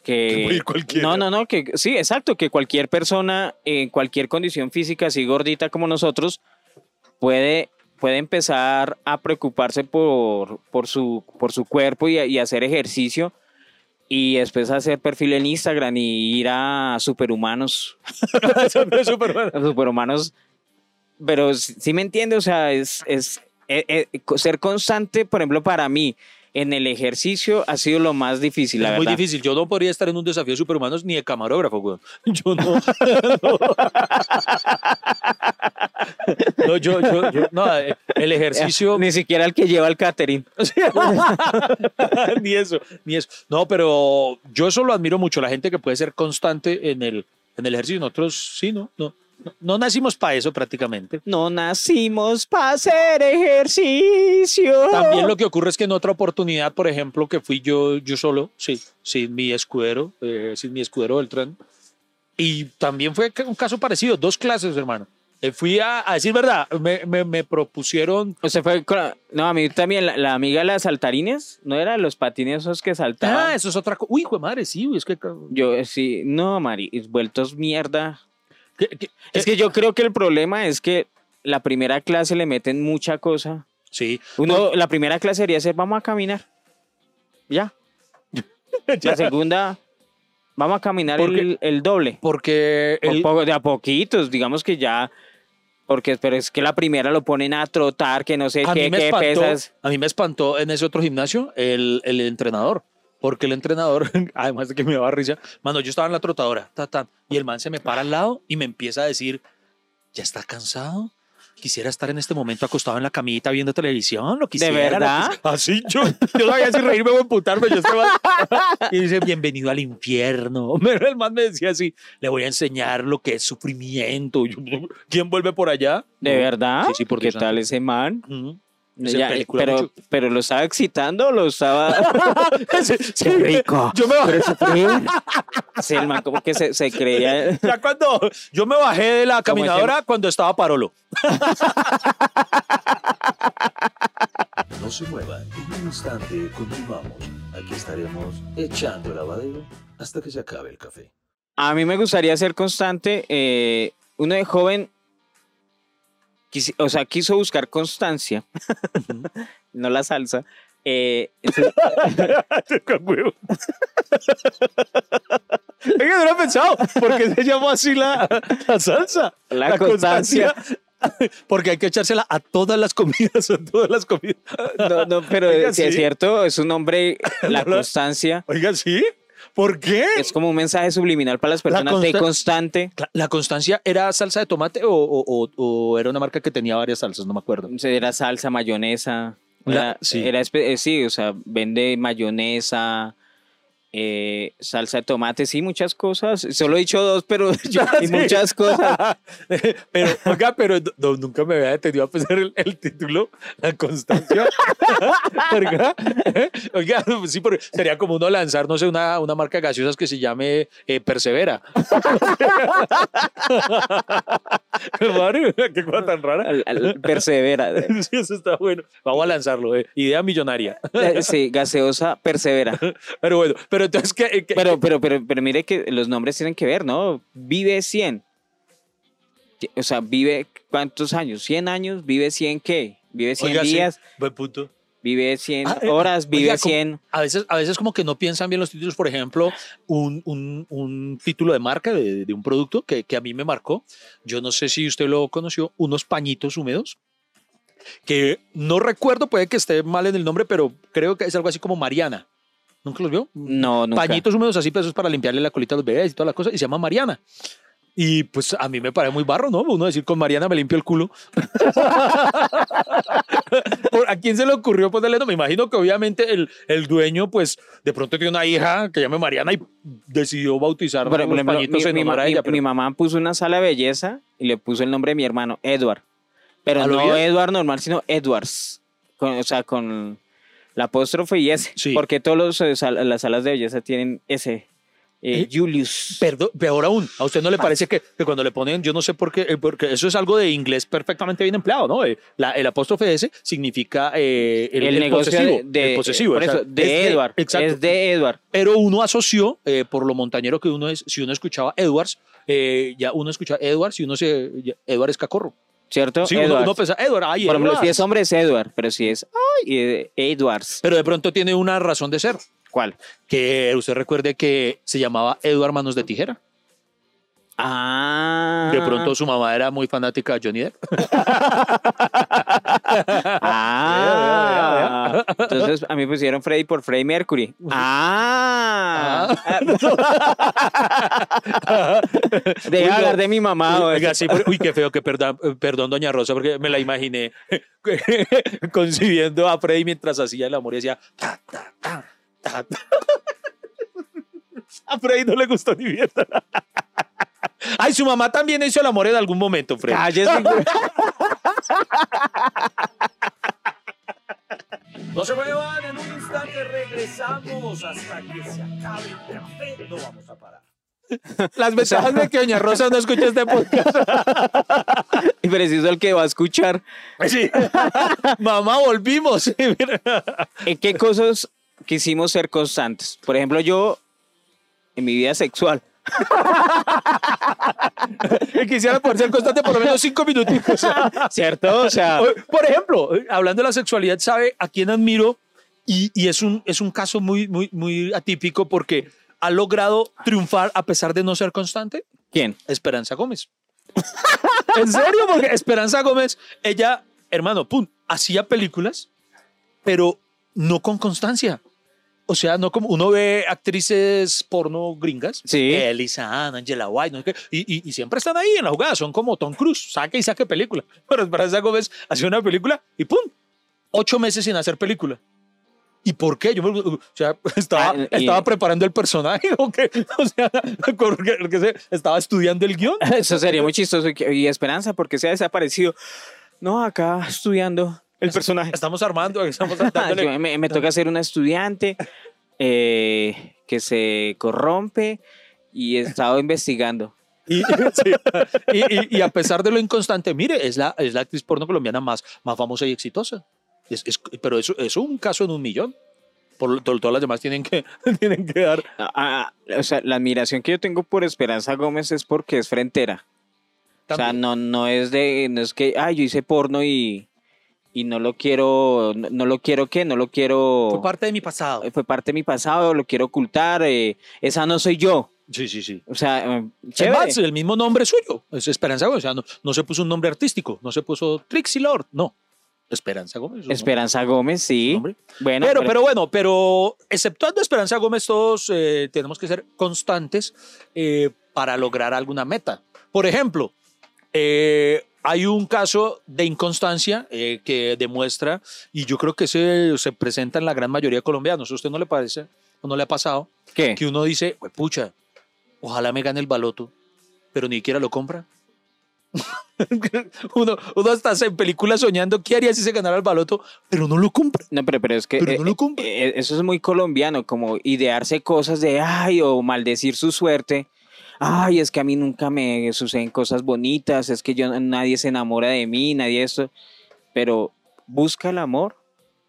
Que (laughs) que no, no, no, que sí, exacto, que cualquier persona en cualquier condición física así gordita como nosotros puede puede empezar a preocuparse por, por, su, por su cuerpo y, y hacer ejercicio y después hacer perfil en Instagram y ir a superhumanos (laughs) es a superhumanos. Pero sí me entiende, o sea, es, es eh, eh, ser constante, por ejemplo, para mí en el ejercicio ha sido lo más difícil, la es muy verdad. difícil. Yo no podría estar en un desafío de superhumanos ni de camarógrafo, güey. Yo no. (laughs) no. (laughs) No, yo, yo, yo- no, eh, el ejercicio. Ni siquiera el que lleva el catering. (laughs) (laughs) ni eso, ni eso. No, pero yo eso lo admiro mucho, la gente que puede ser constante en el, en el ejercicio. Nosotros sí, ¿no? No, no, no nacimos para eso prácticamente. No nacimos para hacer ejercicio. También lo que ocurre es que en otra oportunidad, por ejemplo, que fui yo, yo solo, sí, sin mi escudero, eh, sin mi escudero del tren. Y también fue un caso parecido, dos clases, hermano. Eh, Fui a, a decir verdad, me, me, me propusieron. O sea, fue con la- No, a mí también, la, la amiga de las saltarines, ¿no era los patines esos que saltaban? Ah, eso es otra cosa. Uy, hijo de madre, sí, es que. Yo eh, sí, no, Mari, vueltos mierda. que- que- Es que yo creo que el problema es que la primera clase le meten mucha cosa. Sí. Uno, la primera clase debería ser, vamos a caminar. Ya. (laughs) La segunda, vamos a caminar Porque- el, el doble. Porque Por el- poco- de a poquitos, digamos que ya. Porque pero es que la primera lo ponen a trotar, que no sé a, qué, mí me qué espantó, pesas. a mí me espantó en ese otro gimnasio el, el entrenador. Porque el entrenador, (laughs) además de que me daba risa, mano, yo estaba en la trotadora, ta, ta, y el man se me para al lado y me empieza a decir, ¿ya está cansado? Quisiera estar en este momento acostado en la camita viendo televisión, lo quisiera. lo verdad? Así yo, yo (laughs) sabía si reírme o emputarme. Yo estaba... (laughs) Y dice, bienvenido al infierno. (laughs) Pero el man me decía así, le voy a enseñar lo que es sufrimiento. Yo, ¿Quién vuelve por allá? ¿De verdad? Sí, sí, por ¿Qué Dios tal santo. ese man? Ya, pero, mucho. pero lo estaba excitando lo estaba. (laughs) Sí, sí. (laughs) Qué rico. Yo me bajé, Sí, el man como que se, se creía. (laughs) ya cuando yo me bajé de la caminadora cuando estaba Parolo. No se muevan, en un instante continuamos. Aquí estaremos echando el lavadero hasta que se acabe el café. A mí me gustaría ser constante. eh, uno de joven, o sea, quiso buscar constancia, no la salsa. eh, entonces. (laughs) Es que no lo he pensado. ¿Por qué se llama así la, la salsa? La constancia. Porque hay que echársela a todas las comidas, a todas las comidas. no, no, pero Oiga, si es sí. cierto, es un nombre, (laughs) la no. constancia. Oiga, ¿sí? ¿Por qué? Es como un mensaje subliminal para las personas de consta- constante. La, la constancia era salsa de tomate o, o- o- o era una marca que tenía varias salsas, no me acuerdo. Era salsa, mayonesa. La- Era, sí. era espe- eh, sí, o sea, vende mayonesa, eh, salsa de tomate, sí, muchas cosas. Solo he dicho dos, pero (laughs) (laughs) yo- Sí. muchas cosas. (laughs) pero, oiga, pero no- nunca me había detenido a pensar el, el título, la constancia. Oiga, oiga, sí, porque sería como uno lanzar, no sé, una, una marca de gaseosas que se llame eh, Persevera. Mario, qué cosa tan rara. Al- al- persevera. Sí, eso está bueno. Vamos a lanzarlo, eh. idea millonaria. Eh, Sí, gaseosa, persevera. Pero bueno, pero entonces, ¿qué, qué- Pero, pero, pero, pero mire que los nombres tienen que ver, ¿no? Vive 100. O sea, vive cuántos años? ¿100 años? ¿Vive 100 qué? ¿Vive 100 Oiga, sí, días? buen punto. ¿Vive 100 Ah, eh, horas? ¿Vive oiga, como- 100? A veces, a veces como que no piensan bien los títulos. Por ejemplo, un, un- un título de marca de, de un producto que, que a mí me marcó. Yo no sé si usted lo conoció, unos pañitos húmedos. Que no recuerdo, puede que esté mal en el nombre, pero creo que es algo así como Mariana. ¿Nunca los vio? No, nunca. Pañitos húmedos así, pues eso es para limpiarle la colita a los bebés y toda la cosa. Y se llama Mariana. Y pues a mí me parece muy barro, ¿no? Uno decir con Mariana me limpio el culo. (laughs) ¿Por- ¿A quién se le ocurrió ponerle? No, me imagino que obviamente el, el dueño, pues de pronto tiene una hija que llame Mariana y decidió bautizar Por los ejemplo, pañitos mi, en mi honor ella. pero- mi mamá puso una sala de belleza y le puso el nombre de mi hermano, Edward. Pero ¿A lo no? Edward normal, sino Edwards. Con- o sea, con la apóstrofe y ese. Sí. Porque todas las salas de belleza tienen ese. eh, ¿Eh? Julius. Perdón, peor aún, ¿a usted no le parece que, que cuando le ponen, yo no sé por qué, eh, porque eso es algo de inglés perfectamente bien empleado, ¿no? Eh, la- el apóstrofe ese significa eh, el, el, el negocio posesivo. de, de- el posesivo, por o sea, eso, de es Edward. exacto. Es de Edward. Pero uno asoció, eh, por lo montañero que uno es, si uno escuchaba Edwards, eh, ya uno escucha Edwards y uno se. Edward es cacorro. ¿Cierto? Sí, Edwards. uno piensa, Edward, ay, Por ejemplo, Edwards". si es hombre es Edward, pero si es ay, eh, Edwards. Pero de pronto tiene una razón de ser. ¿Cuál? Que usted recuerde que se llamaba Edward Manos de Tijera. Ah. De pronto su mamá era muy fanática de Johnny Depp. (laughs) Ah. Entonces a mí pusieron Freddy por Freddie Mercury. Ah. (laughs) Deja Uy, no. hablar de mi mamá. o- Oiga, sí, pero- uy, qué feo que perdón, perdón, doña Rosa, porque me la imaginé (laughs) concibiendo a Freddy mientras hacía el amor y decía ta, ta, ta, ta, ta. A Freddy no le gustó ni mierda. Ay, su mamá también hizo el amor en algún momento, Freddy. Cállese, güey. (laughs) No se muevan, en un instante regresamos hasta que se acabe el café. No vamos a parar. Las ventajas de que doña Rosa no escucha este podcast. (laughs) Y preciso el que va a escuchar. Sí. (laughs) Mamá, volvimos. ¿En qué cosas quisimos ser constantes? Por ejemplo, yo en mi vida sexual. (laughs) Quisiera poder ser constante por lo menos cinco minutitos. (laughs) ¿Cierto? O sea, Por ejemplo, hablando de la sexualidad, ¿sabe a quién admiro? Y, y es, un, es un caso muy, muy, muy atípico porque ha logrado triunfar a pesar de no ser constante. ¿quién? Esperanza Gómez. (laughs) en serio, porque Esperanza Gómez, ella, hermano, pum, hacía películas, pero no con constancia. O sea, no como uno ve actrices porno gringas, Sí. Elisa Ann, Angela White, no sé qué, y, y- y siempre están ahí en la jugada, son como Tom Cruise, saque y saque película. (laughs) Pero Esperanza Gómez hacía una película y pum, ocho meses sin hacer película. ¿Y por qué? Yo me- o sea, (laughs) estaba, Ah, y- estaba preparando el personaje (laughs) o qué? O sea, estaba estudiando el guion. Eso sería muy chistoso. Y Esperanza, porque se ha desaparecido. No, acá estudiando el personaje. Estamos armando, estamos (laughs) Yo- me, me toca ser una estudiante eh, que se corrompe y he estado investigando. Y, (laughs) sí. Y- y- y a pesar de lo inconstante, mire, es la, es la actriz porno colombiana más, más famosa y exitosa. Es- es- pero eso es un caso en un millón. Por to- todas las demás tienen que, (laughs) tienen que dar. Ah, ah, o sea, la admiración que yo tengo por Esperanza Gómez es porque es frentera. O sea, también. no, no es de, no es que, ah, yo hice porno y, y no lo quiero, no, no lo quiero qué, no lo quiero, Fue parte de mi pasado. fue parte de mi pasado, lo quiero ocultar, eh, esa no soy yo. Sí, sí, sí. O sea, eh, Es chévere. más, el mismo nombre suyo, es Esperanza Gómez. O sea, no, no se puso un nombre artístico, no se puso Trixie Lord, no. Esperanza Gómez. es Esperanza Gómez, sí. nombre. Bueno, pero, pero bueno, pero exceptuando Esperanza Gómez, todos eh, tenemos que ser constantes eh, para lograr alguna meta. Por ejemplo, eh, hay un caso de inconstancia eh, que demuestra, y yo creo que se, se presenta en la gran mayoría de colombianos. ¿A usted no le parece o no le ha pasado? ¿qué? Que uno dice, "Hue pucha, ojalá me gane el baloto, pero ni siquiera lo compra. (laughs) uno, uno hasta hace en películas soñando qué haría si se ganara el baloto, pero no lo compra. No, pero, pero es que Pero eh, no lo compra. eh, eso es muy colombiano, como idearse cosas de, ay, o maldecir su suerte. Ay, es que a mí nunca me suceden cosas bonitas, es que yo nadie se enamora de mí, nadie esto. Pero busca el amor,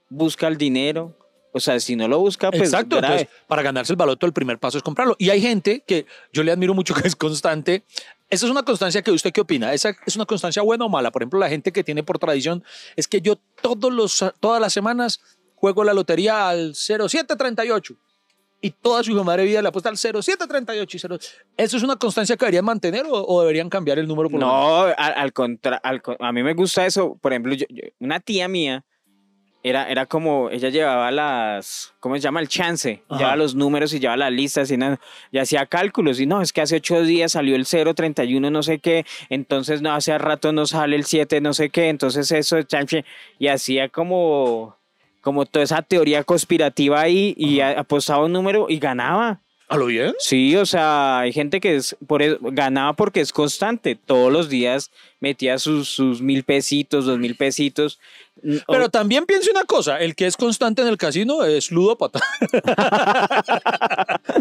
busca el dinero. O sea, si no lo busca, pues Exacto, entonces para ganarse el baloto el primer paso es comprarlo. Y hay gente que yo le admiro mucho (laughs) que es constante. Esa es una constancia que usted qué opina? ¿Esa es una constancia buena o mala? Por ejemplo, la gente que tiene por tradición es que yo todos los, todas las semanas juego la lotería al 0738 y toda su madre vida le apuesta al 0738 y 0. ¿Eso es una constancia que deberían mantener o, o deberían cambiar el número por? No, al, al contra, al co- a mí me gusta eso. Por ejemplo, yo- yo- una tía mía era, era como, ella llevaba las, ¿cómo se llama? El chance. Ajá. Llevaba los números y llevaba las listas y, no, y hacía cálculos. Y no, es que hace ocho días salió el 031 no sé qué, entonces no, hace rato no sale el 7 no sé qué, entonces eso, chanche. y hacía como, como toda esa teoría conspirativa ahí y apostaba un número y ganaba. ¿A lo bien? Sí, o sea, hay gente que es, por eso, ganaba porque es constante. Todos los días metía sus, sus mil pesitos, dos mil pesitos. Mm, Pero también piense una cosa, el que es constante en el casino es ludópata. (laughs)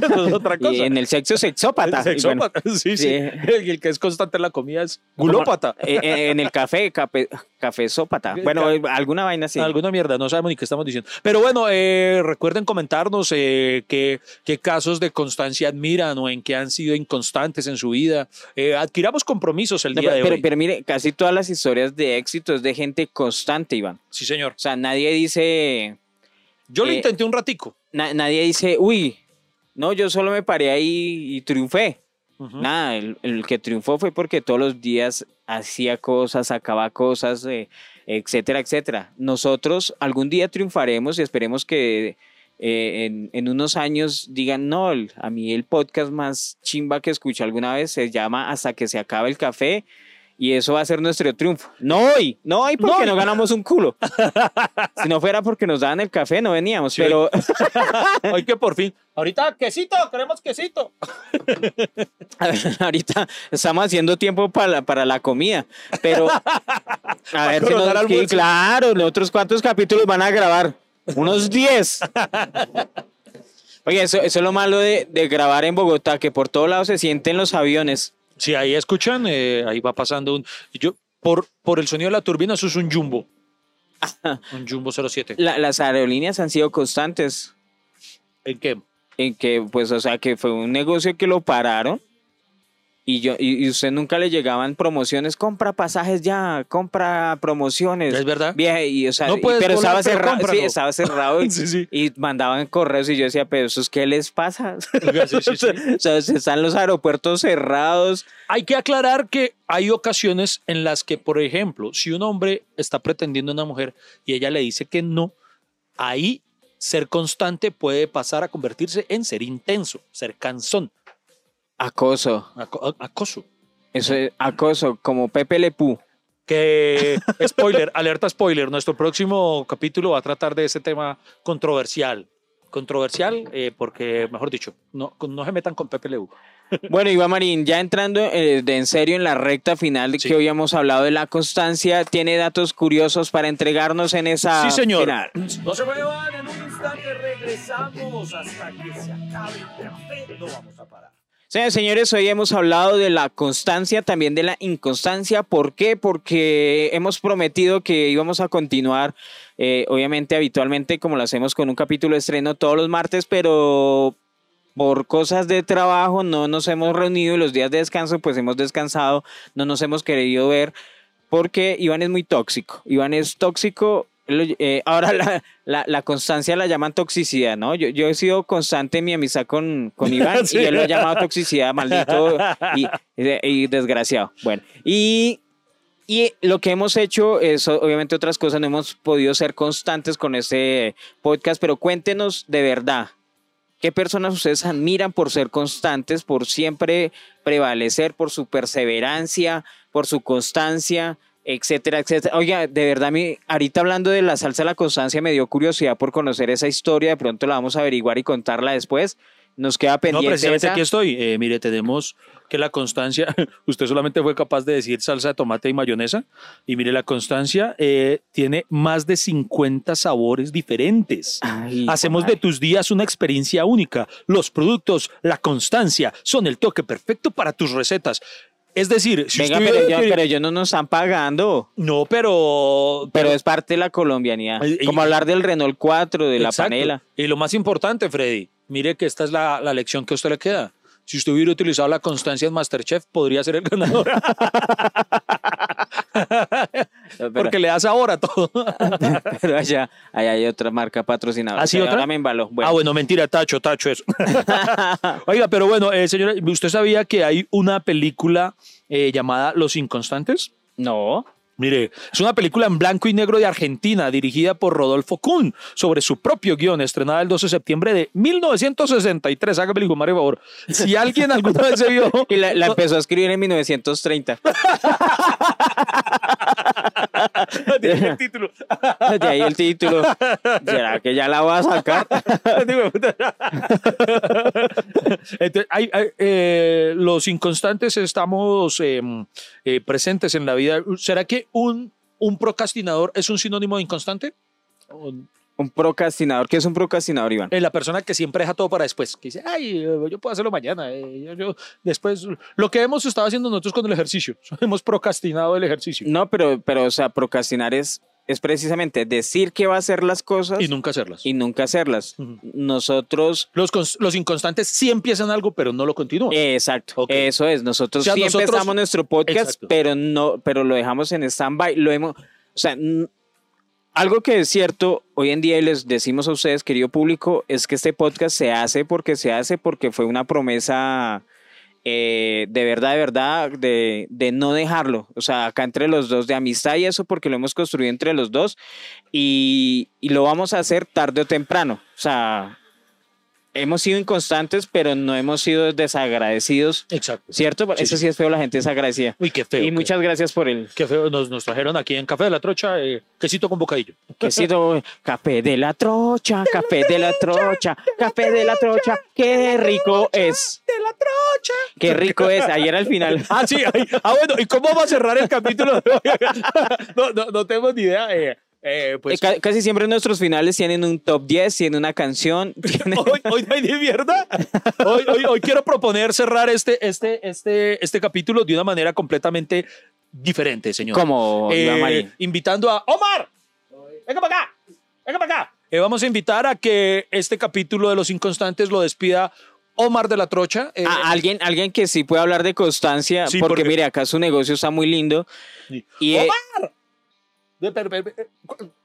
Eso es otra cosa. y en el sexo, sexópata. Bueno, Sexópata, (laughs) sí, sí. sí. El, el que es constante en la comida es gulópata. eh, eh, en el café, café, café sópata. Bueno, Ca- eh, alguna vaina así. Alguna mierda, no sabemos ni qué estamos diciendo. Pero bueno, eh, recuerden comentarnos eh, qué, qué casos de constancia admiran o en qué han sido inconstantes en su vida. Adquiramos compromisos el No, día pero, de pero, hoy. pero mire, casi todas las historias de éxito es de gente constante, Iván. sí, señor. O sea, nadie dice, Yo lo Eh, intenté un ratico. na- nadie dice, uy, no, yo solo me paré ahí y triunfé. Ujú. Nada, el, el que triunfó fue porque todos los días hacía cosas, sacaba cosas, eh, etcétera, etcétera. Nosotros algún día triunfaremos y esperemos que eh, en, en unos años digan, no, el- a mí el podcast más chimba que escuché alguna vez se llama Hasta que se acabe el café y eso va a ser nuestro triunfo. No hoy, no hoy porque No ganamos un culo. (laughs) si no fuera porque nos daban el café, no veníamos, Sí. pero... (laughs) Hoy que por fin. Ahorita, quesito, queremos quesito. (laughs) Ahorita estamos haciendo tiempo para la, para la comida, pero a ver si nos, sí, claro, los otros cuántos capítulos van a grabar, unos 10. Oye, eso, eso es lo malo de, de grabar en Bogotá, que por todos lados se sienten los aviones. Si ahí escuchan, eh, ahí va pasando un. Yo, por, por el sonido de la turbina, eso es un jumbo. (laughs) un jumbo 07. La- las aerolíneas han sido constantes ¿En qué? en que, pues, o sea, que fue un negocio que lo pararon y yo y, y usted nunca le llegaban promociones, compra pasajes ya, compra promociones. ¿Es verdad? Vieja, y, o sea, No y- pero volar, estaba pero cerrado, sí, estaba cerrado y, (laughs) Sí, sí. y mandaban correos y yo decía, pero ¿esos qué les pasa? (laughs) O sea, están los aeropuertos cerrados. Hay que aclarar que hay ocasiones en las que, por ejemplo, si un hombre está pretendiendo a una mujer y ella le dice que no, ahí ser constante puede pasar a convertirse en ser intenso, ser cansón, Acoso. aco- acoso. Eso es acoso, como Pepe Le Pew. Que, spoiler, (laughs) alerta spoiler, nuestro próximo capítulo va a tratar de ese tema controversial. Controversial eh, porque, mejor dicho, no, no se metan con Pepe Leu. (laughs) Bueno, Iván Marín, ya entrando eh, de en serio en la recta final de Sí. que hoy hemos hablado de la constancia, ¿tiene datos curiosos para entregarnos en esa Sí, señor. final? No se muevan, en un instante regresamos hasta que se acabe el café. No vamos a parar. Señores, señores, hoy hemos hablado de la constancia, también de la inconstancia. ¿Por qué? Porque hemos prometido que íbamos a continuar, eh, obviamente, habitualmente, como lo hacemos con un capítulo de estreno todos los martes, pero por cosas de trabajo no nos hemos reunido y los días de descanso, pues hemos descansado, no nos hemos querido ver, porque Iván es muy tóxico. Iván es tóxico. Eh, ahora la, la- la constancia la llaman toxicidad, ¿no? Yo, yo he sido constante en mi amistad con, con (laughs) Iván Sí. y él lo ha llamado toxicidad, maldito y, y desgraciado. Bueno, y, y lo que hemos hecho es, obviamente, otras cosas, no hemos podido ser constantes con este podcast, pero cuéntenos de verdad. ¿Qué personas ustedes admiran por ser constantes, por siempre prevalecer, por su perseverancia, por su constancia, etcétera, etcétera? Oiga, de verdad, mi, ahorita hablando de la salsa de la constancia, me dio curiosidad por conocer esa historia. De pronto la vamos a averiguar y contarla después. Nos queda No, pendiente. precisamente esa. aquí estoy. Eh, mire, tenemos que la constancia, (laughs) usted solamente fue capaz de decir salsa de tomate y mayonesa, y mire, la constancia eh, tiene más de 50 sabores diferentes. Ay, Hacemos de tus días una experiencia única. Los productos, la constancia, son el toque perfecto para tus recetas. Es decir, si Venga, usted pero, yo, pero ellos no nos están pagando. No, pero... Pero es parte de la colombianidad. Y- Como hablar del Renault 4, de la panela. Y lo más importante, Freddy, mire que esta es la, la lección que a usted le queda. Si usted hubiera utilizado la constancia en Masterchef, podría ser el ganador. (laughs) Pero, Porque le das ahora todo. (laughs) pero allá, allá hay otra marca patrocinadora. ¿Ah, sí, O sea, otra? Ahora me embaló. Bueno. Ah, bueno, mentira, tacho, tacho eso. (laughs) Oiga, pero bueno, eh, señora, ¿usted sabía que hay una película eh, llamada Los Inconstantes? No. Mire, es una película en blanco y negro de Argentina, dirigida por Rodolfo Kuhn, sobre su propio guion, estrenada el 12 de septiembre de 1963. Hágame el por favor. Si alguien alguna vez se vio... (laughs) Y la, la empezó a escribir en 1930. (laughs) (laughs) Tiene el (laughs) título. De ahí el título. ¿Será que ya la voy a sacar? (laughs) Entonces, hay- hay, eh, los inconstantes estamos eh, eh, presentes en la vida. ¿Será que un, un procrastinador es un sinónimo de inconstante? Un procrastinador. ¿Qué es un procrastinador, Iván? eh, la persona que siempre deja todo para después, que dice, ay, eh, yo puedo hacerlo mañana. eh, yo, yo- después, lo que hemos estado haciendo nosotros con el ejercicio, (laughs) hemos procrastinado el ejercicio No, pero, pero o sea, procrastinar es, es precisamente decir que va a hacer las cosas y nunca hacerlas. y nunca hacerlas. Nosotros Los, los inconstantes sí empiezan algo, pero no lo continúan. Exacto, Ok. eso es. Nosotros O sea, sí nosotros- empezamos nuestro podcast, Exacto. pero no, pero lo dejamos en stand-by. Lo hemos, o sea, algo que es cierto hoy en día y les decimos a ustedes, querido público, es que este podcast se hace porque se hace porque fue una promesa eh, de verdad, de verdad, de, de no dejarlo. O sea, acá entre los dos, de amistad y eso, porque lo hemos construido entre los dos y, y lo vamos a hacer tarde o temprano. O sea, hemos sido inconstantes, pero no hemos sido desagradecidos. Exacto. ¿Cierto? Sí, Eso sí. es feo, la gente desagradecida. Uy, qué feo. y qué- muchas gracias por el Qué feo, nos, nos trajeron aquí en Café de la Trocha eh, quesito con bocadillo. quesito. café de la trocha, café de la trocha, café de la trocha. Qué rico es. ¡De la Trocha! Qué rico es. Ayer al final. (laughs) Ah, sí. ah, bueno, ¿y cómo va a cerrar el capítulo? (laughs) no, no, no tenemos ni idea. eh, eh, pues, Eh, ca- casi siempre nuestros finales tienen un top 10, tienen una canción. (laughs) tienen- hoy, hoy no hay ni mierda. Hoy, hoy, hoy quiero proponer cerrar este, este, este, este capítulo de una manera completamente diferente, señor. Como Eh, invitando a Omar. Venga para acá. Venga para acá. Eh, vamos a invitar a que este capítulo de Los Inconstantes lo despida Omar de la Trocha. Eh, Ah, alguien, alguien que sí puede hablar de constancia, Sí, porque, porque- mire, acá su negocio está muy lindo. Sí. Y eh, Ve, pero, pero,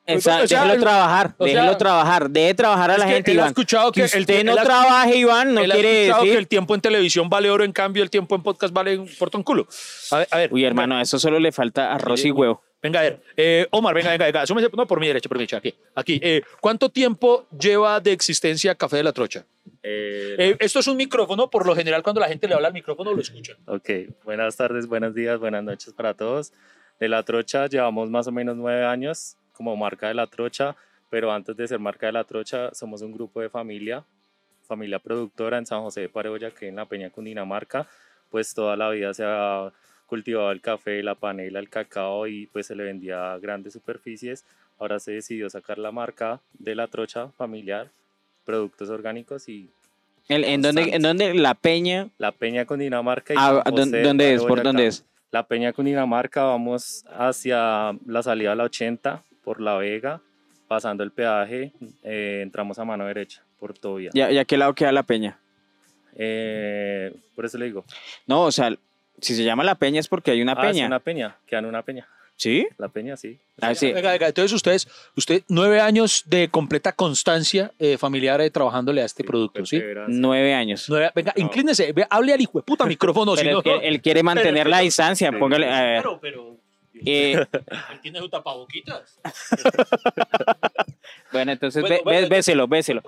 esa- o sea, déjelo el- trabajar, o sea, déjelo trabajar, deje trabajar a la que gente, él ha Iván. escuchado que el- usted no él ha- trabaje, Iván, no él ha quiere escuchado decir. que el tiempo en televisión vale oro, en cambio el tiempo en podcast vale un porto en culo. A ver, a ver. Uy, hermano, a eso solo le falta arroz y huevo. Venga, a ver. Eh, Omar, venga, venga, venga. Súmese- no, por mi derecha, por mi derecha. Aquí. aquí. Eh, ¿Cuánto tiempo lleva de existencia Café de la Trocha? Eh, Eh, esto es un micrófono. Por lo general, cuando la gente le habla al micrófono, lo escuchan. ok, buenas tardes, buenos días, buenas noches para todos. De La Trocha llevamos más o menos nueve años como marca de La Trocha, pero antes de ser marca de La Trocha somos un grupo de familia, familia productora en San José de Pareoya, que en la Peña Cundinamarca, pues toda la vida se ha cultivado el café, la panela, el cacao y pues se le vendía a grandes superficies. Ahora se decidió sacar la marca de La Trocha familiar, productos orgánicos y El- ¿En dónde, en dónde la peña? la Peña Cundinamarca y Ah, San ¿dó- José de ¿Dónde es? ¿Por dónde es? La Peña Cundinamarca, vamos hacia la salida a la 80 por La Vega, pasando el peaje, eh, entramos a mano derecha por Tobia. ¿Y a, y a qué lado queda la peña? Eh, por eso le digo. No, o sea, si se llama la peña es porque hay una Ah, es peña. una peña, quedan una peña. ¿Sí? La peña, sí. Ah, sí. Venga, venga. Entonces, ustedes, usted, nueve años de completa constancia eh, familiar eh, trabajándole a este producto, ¿sí? Nueve años. Nueve- venga, No. inclínese, ve, hable al hijo de puta micrófono. si Pero no, él quiere mantener la distancia. Póngale. Pero, pero, Eh, (laughs) tiene su tapaboquitas. (laughs) bueno, entonces Bueno, ve- bueno, ve- béselo, béselo.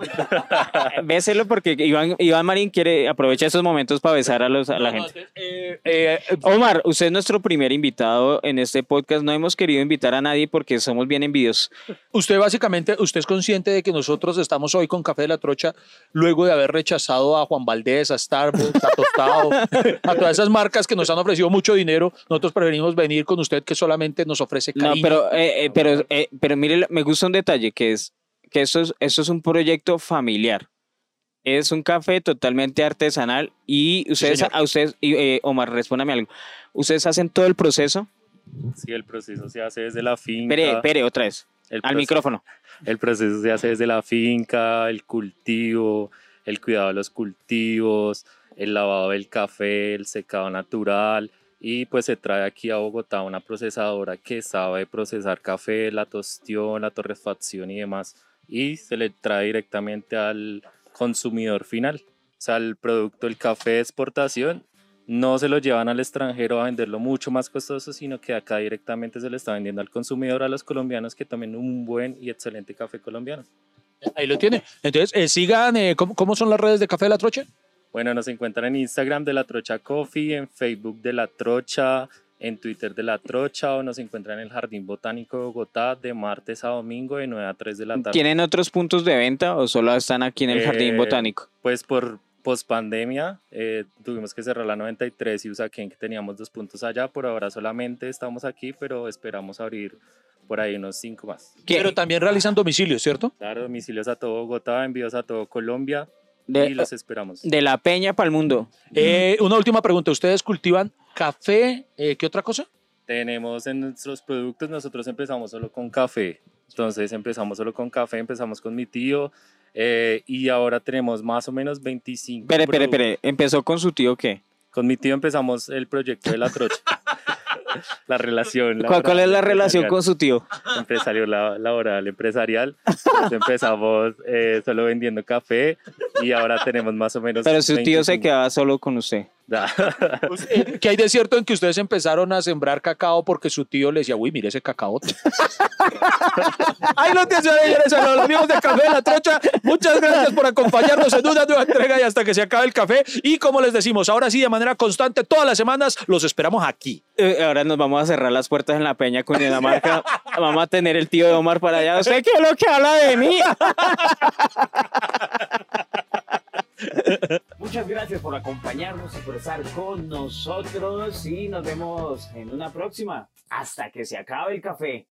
béselo (laughs) porque Iván, Iván Marín quiere aprovechar esos momentos para besar a, los, a la No, gente. entonces, eh, eh, eh, Omar, usted es nuestro primer invitado en este podcast. No hemos querido invitar a nadie porque somos bien envidiosos. Usted básicamente, usted es consciente de que nosotros estamos hoy con Café de la Trocha luego de haber rechazado a Juan Valdés, a Starbucks, a Tostado, a todas esas marcas que nos han ofrecido mucho dinero. Nosotros preferimos venir con usted que solamente nos ofrece No, cariño. pero, eh, eh, pero, eh, pero mire, me gusta un detalle que es que esto es, esto es un proyecto familiar. Es un café totalmente artesanal y ustedes, señor. a ustedes, y, eh, Omar, respóndame algo. ¿Ustedes hacen todo el proceso? Sí, el proceso se hace desde la finca. Espere, espere, otra vez. el Al proceso- micrófono. El proceso se hace desde la finca, el cultivo, el cuidado de los cultivos, el lavado del café, el secado natural y pues se trae aquí a Bogotá una procesadora que sabe procesar café, la tostión, la torrefacción y demás y se le trae directamente al consumidor final. O sea, el producto, el café de exportación, no se lo llevan al extranjero a venderlo mucho más costoso, sino que acá directamente se le está vendiendo al consumidor, a los colombianos que tomen un buen y excelente café colombiano. Ahí lo tiene. Entonces, eh, sigan, eh, ¿cómo, cómo son las redes de Café de la Trocha? Bueno, nos encuentran en Instagram de La Trocha Coffee, en Facebook de La Trocha, en Twitter de La Trocha o nos encuentran en el Jardín Botánico de Bogotá de martes a domingo de 9 a 3 de la tarde. ¿Tienen otros puntos de venta o solo están aquí en el Jardín Eh, Botánico? Pues por pospandemia eh, tuvimos que cerrar la 93 y Usaquén que teníamos dos puntos allá, por ahora solamente estamos aquí, pero esperamos abrir por ahí unos cinco más. ¿Qué- Pero también realizan domicilios, ¿cierto? Claro, domicilios a todo Bogotá, envíos a todo Colombia de, y los esperamos. de la peña para el mundo. Eh, una última pregunta. ¿Ustedes cultivan café? eh, ¿Qué otra cosa? Tenemos en nuestros productos, nosotros empezamos solo con café. Entonces empezamos solo con café, empezamos con mi tío eh, y ahora tenemos más o menos 25. Espere, espere, productos. espere. ¿Empezó con su tío qué? Con mi tío empezamos el proyecto de la trocha. (laughs) (laughs) la relación. ¿Cuál, cuál es la relación con su tío? (laughs) empresario la- laboral empresarial. Entonces empezamos eh, solo vendiendo café y ahora tenemos más o menos. Pero su tío se 25. quedaba solo con usted. Eh, ¿Qué hay de cierto en que ustedes empezaron a sembrar cacao porque su tío le decía, uy, mire ese cacao? (laughs) Ahí lo tienen, señores, a los amigos de Café de la Trocha. Muchas gracias por acompañarnos en una nueva entrega y hasta que se acabe el café. Y como les decimos, ahora sí, de manera constante, todas las semanas, los esperamos aquí. Eh, ahora nos vamos a cerrar las puertas en la peña con Dinamarca. vamos a tener el tío de Omar para allá. ¿Usted qué es lo que habla de mí? (laughs) (laughs) Muchas gracias por acompañarnos y por estar con nosotros y nos vemos en una próxima. Hasta que se acabe el café.